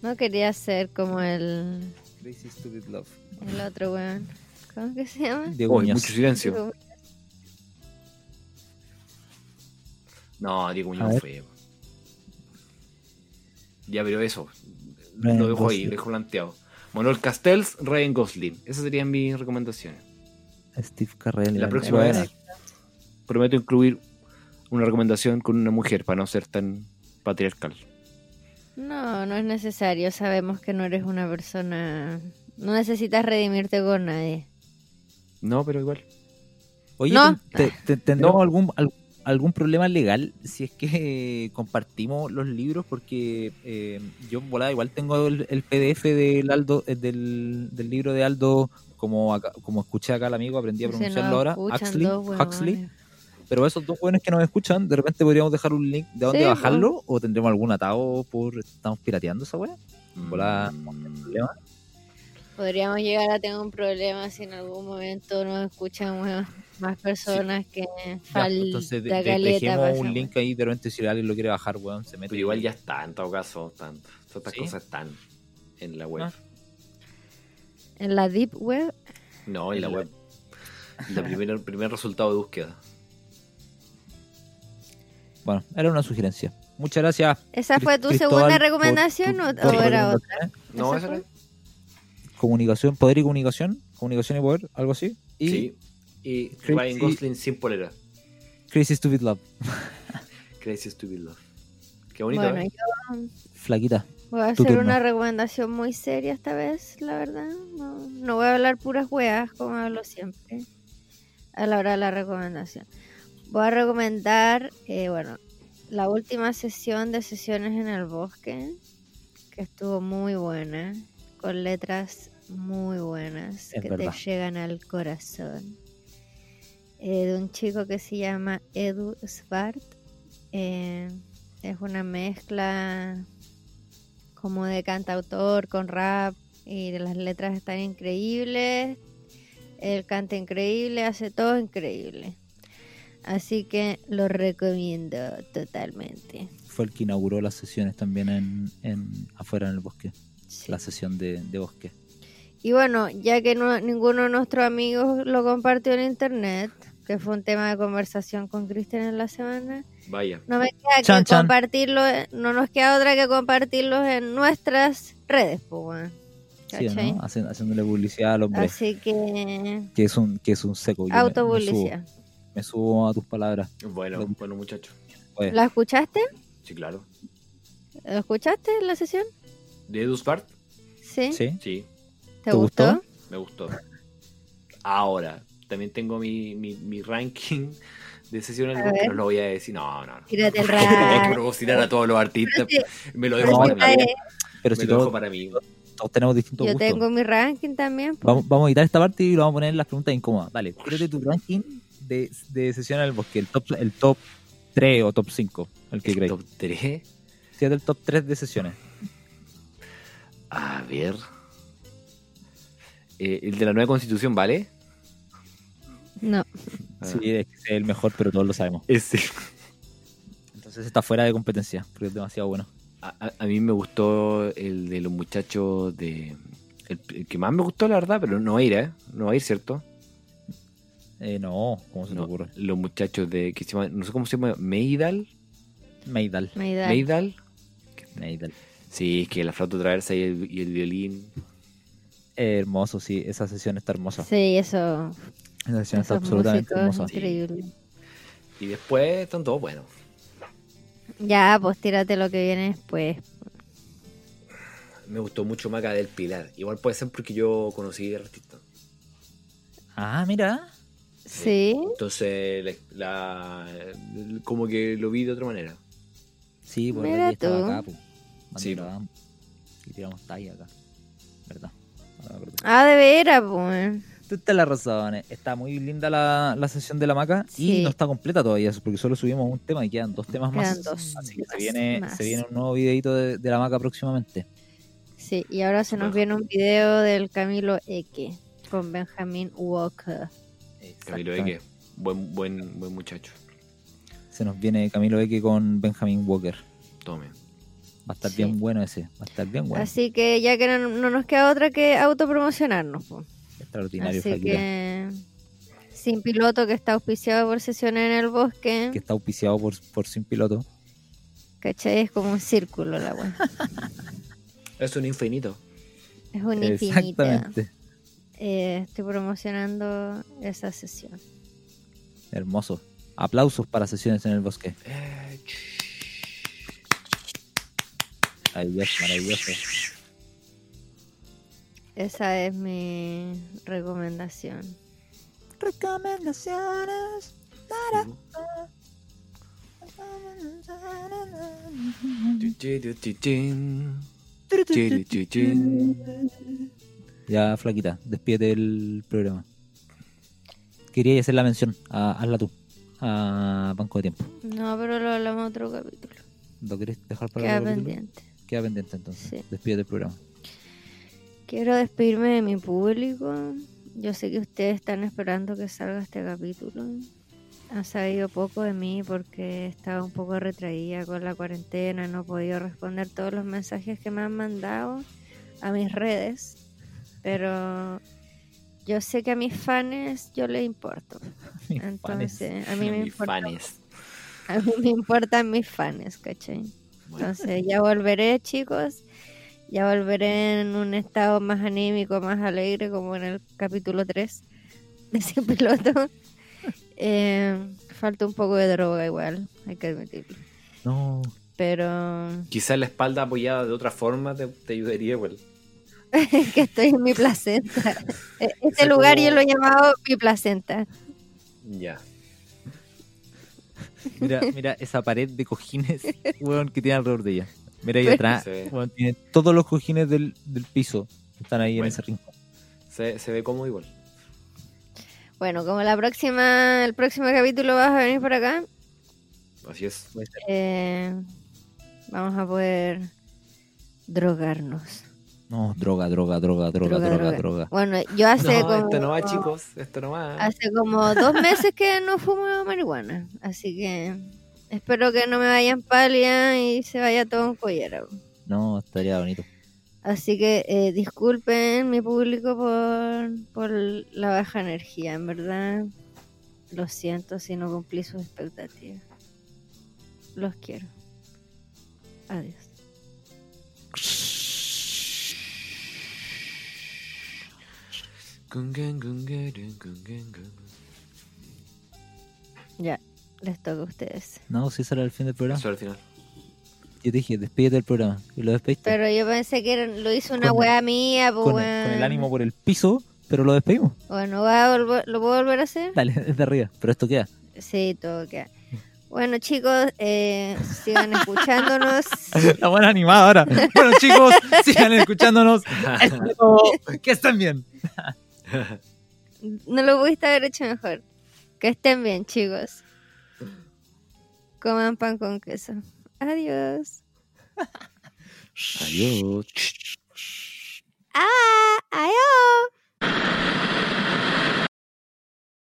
No quería ser como el, Crazy Stupid Love. el otro weón. ¿Cómo que se llama? Muñoz. mucho silencio. No, Diego Muñoz fue. Ya, pero eso. Ryan lo dejo ahí, lo dejo planteado. Manuel Castells, Ryan Gosling. Esas serían mis recomendaciones. Steve Carell. La próxima vez prometo incluir una recomendación con una mujer para no ser tan patriarcal. No, no es necesario. Sabemos que no eres una persona. No necesitas redimirte con nadie. No, pero igual. Oye, No. ¿te- te- ¿tendremos No. algún, al- algún problema legal si es que compartimos los libros? Porque eh, yo volada igual tengo el, el PDF del, Aldo, eh, del, del libro de Aldo, como, acá- como escuché acá al amigo, aprendí a Si pronunciarlo ahora, Huxley, dos. Huxley. Pero esos dos jóvenes que nos escuchan, de repente podríamos dejar un link de dónde Sí, bajarlo o tendremos algún atado por... ¿Estamos pirateando esa weá? Volá, Mm, ¿Problema? Podríamos llegar a tener un problema si en algún momento nos escuchan más, más personas que Ya, falta pues, entonces de- de- dejemos un link ahí de repente si alguien lo quiere bajar, weón, se mete. Pero igual ya está, en todo caso. Están, todas estas ¿Sí? cosas están en la web. Ah. En la Deep Web. No, en la En la- web. La primera- el primer resultado de búsqueda. Bueno, era una sugerencia. Muchas gracias. ¿Esa fue tu Cristóbal, segunda por recomendación o, por o era otra? No, ¿Esa esa fue? era. Comunicación, poder y comunicación. Comunicación y poder, algo así. Y Sí. Y Crazy- Ryan Gosling sin polera. Crazy Stupid Love. Crazy Stupid Love. Qué bonito, Bueno, ¿eh? yo Flaquita. voy a hacer turno. una recomendación muy seria esta vez, la verdad. No, no voy a hablar puras weas como hablo siempre a la hora de la recomendación. Voy a recomendar, eh, bueno, la última sesión de sesiones en el bosque, que estuvo muy buena, con letras muy buenas Es que verdad. te llegan al corazón. Eh, de un chico que se llama Edu Svart Eh, es una mezcla como de cantautor con rap y las letras están increíbles. Él canta increíble, hace todo increíble. Así que lo recomiendo totalmente. Fue el que inauguró las sesiones también en, en afuera en el bosque. Sí. La sesión de, de bosque. Y bueno, ya que no, ninguno de nuestros amigos lo compartió en internet, que fue un tema de conversación con Cristian en la semana, Vaya. no me queda Chan, que chan. compartirlo, no nos queda otra que compartirlos en nuestras redes, pues. Sí, ¿o ¿Cachai? ¿no? Haciéndole publicidad al hombre. Así que Que es un, que es un seco. Autopublicidad. Me subo a tus palabras. Bueno, Lo- bueno, muchacho. Pues, ¿La escuchaste? Sí, claro. ¿La escuchaste la sesión? ¿De Edu Spart? ¿Sí? ¿Sí? Sí, ¿Te, ¿Te gustó? gustó? me gustó. Ahora, también tengo mi, mi, mi ranking de sesiones, A pero ver. no lo voy a decir. No, no, no. Tírate el promocionar a todos los artistas. Pero Me lo Pero dejo para mí. Pero Me si lo dejo todos, para mí. todos tenemos distintos Yo gustos. tengo mi ranking también. pues. Vamos, vamos a editar esta parte y lo vamos a poner en las preguntas incómodas. Dale, tírate tu ranking de, de sesión al bosque. El top, el top 3 o top 5, el que crees. Top 3. Tírate el top 3 de sesiones. A ver. Eh, el de la nueva constitución, ¿vale? No. Ah. Sí, es que es el mejor, pero todos lo sabemos. Ese. Entonces está fuera de competencia, porque es demasiado bueno. A, a- a mí me gustó el de los muchachos de. El, el que más me gustó, la verdad, pero no va a ir, ¿eh? No va a ir, ¿cierto? Eh, no, ¿cómo se te No, ocurre? los muchachos de. Que se llama, no sé cómo se llama. Meidal. Meidal. Me da. Meidal. Meidal. Sí, es que la flauta traversa y el, y el violín. Eh, hermoso, sí, esa sesión está hermosa. Sí, eso. Esa sesión está absolutamente hermosa. increíbles. Y después están todos buenos. Ya, pues tírate lo que viene después. Me gustó mucho Maca del Pilar. Igual puede ser porque yo conocí al artista. Ah, mira. Sí. Entonces, la, la- como que lo vi de otra manera. Sí, por Mira aquí estaba acá, pues. Sí, Sí, Y tiramos talla acá. ¿Verdad? Ah, de veras, pues. Tú estás la razón. eh. Está muy linda la, la sesión de la maca Sí. y no está completa todavía, porque solo subimos un tema y quedan dos temas Quedan más. dos Así que se viene, más. se viene un nuevo videito de, de la maca próximamente. Sí, y ahora se nos viene un video del Camilo Eke con Benjamin Walker. Camilo. Eque, buen, buen, buen muchacho. Se nos viene Camilo Eque con Benjamin Walker. Tome. Va a estar Sí. bien bueno ese. Va a estar bien bueno. Así que ya que no, no nos queda otra que autopromocionarnos. po. Extraordinario, Así que sin piloto que está auspiciado por sesiones en el bosque, Que está auspiciado por, por Sin Piloto. ¿cachai? Es como un círculo la wea. Es un infinito. Es un infinito. Exactamente. Eh, estoy promocionando esa sesión. Hermoso. Aplausos para sesiones en el bosque. Eh, Maravilloso, maravilloso. Esa es mi recomendación. Recomendaciones. Ya, flaquita, despídete del programa. Quería hacer la mención, a- hazla tú, a Banco de Tiempo. No, pero lo hablamos en otro capítulo. ¿Lo querés dejar para Queda otro capítulo? pendiente. Queda pendiente entonces. Sí. Despídete del programa. Quiero despedirme de mi público. Yo sé que ustedes están esperando que salga este capítulo. Han sabido poco de mí porque estaba un poco retraída con la cuarentena. No he podido responder todos los mensajes que me han mandado a mis redes. Pero yo sé que a mis fans yo les importo. Mis. Entonces, a mí me Mis importa, a mí me importan mis fans, ¿cachai? Entonces ya volveré, chicos. Ya volveré en un estado más anímico, más alegre, como en el capítulo 3 de ese piloto. Eh, falta un poco de droga igual, hay que admitirlo. No, Pero Quizás la espalda apoyada de otra forma te, te ayudaría igual. que estoy en mi placenta. E- Este Ese lugar como- yo lo he llamado mi placenta. Ya. mira, mira esa pared de cojines, weón, que tiene alrededor de ella. Mira ahí atrás, Sí. weón, tiene todos los cojines del, del piso. Están ahí en Bueno. ese rincón. Se, se ve como igual. Bueno, como la próxima, el próximo capítulo vas a venir por acá, Así es. Eh, vamos a poder drogarnos. No, droga, droga, droga, droga, droga, droga. Bueno, yo hace No, como... esto no va, chicos. Esto no va. Hace como dos meses que no fumo marihuana, así que espero que no me vayan pálida y se vaya todo un collera. No, estaría bonito. Así que eh, disculpen mi público por, por la baja energía, en verdad. Lo siento si no cumplí sus expectativas. Los quiero. Adiós. Ya, les toca a ustedes. No, si ese era el fin del programa. Eso al final. Yo te dije, despídete del programa. Y lo despediste. Pero yo pensé que lo hizo una Con- wea mía, pues con, el, con el ánimo por el piso, pero lo despedimos. Bueno, ¿va a volver- ¿lo puedo volver a hacer? Dale, desde arriba. Pero esto queda. Sí, todo queda. Bueno, chicos, eh, sigan escuchándonos. La buena animada ahora. Bueno, chicos, sigan escuchándonos. Esto. Que estén bien. no lo pudiste haber hecho mejor. Que estén bien, chicos. Coman pan con queso. Adiós. Adiós. Ah, adiós.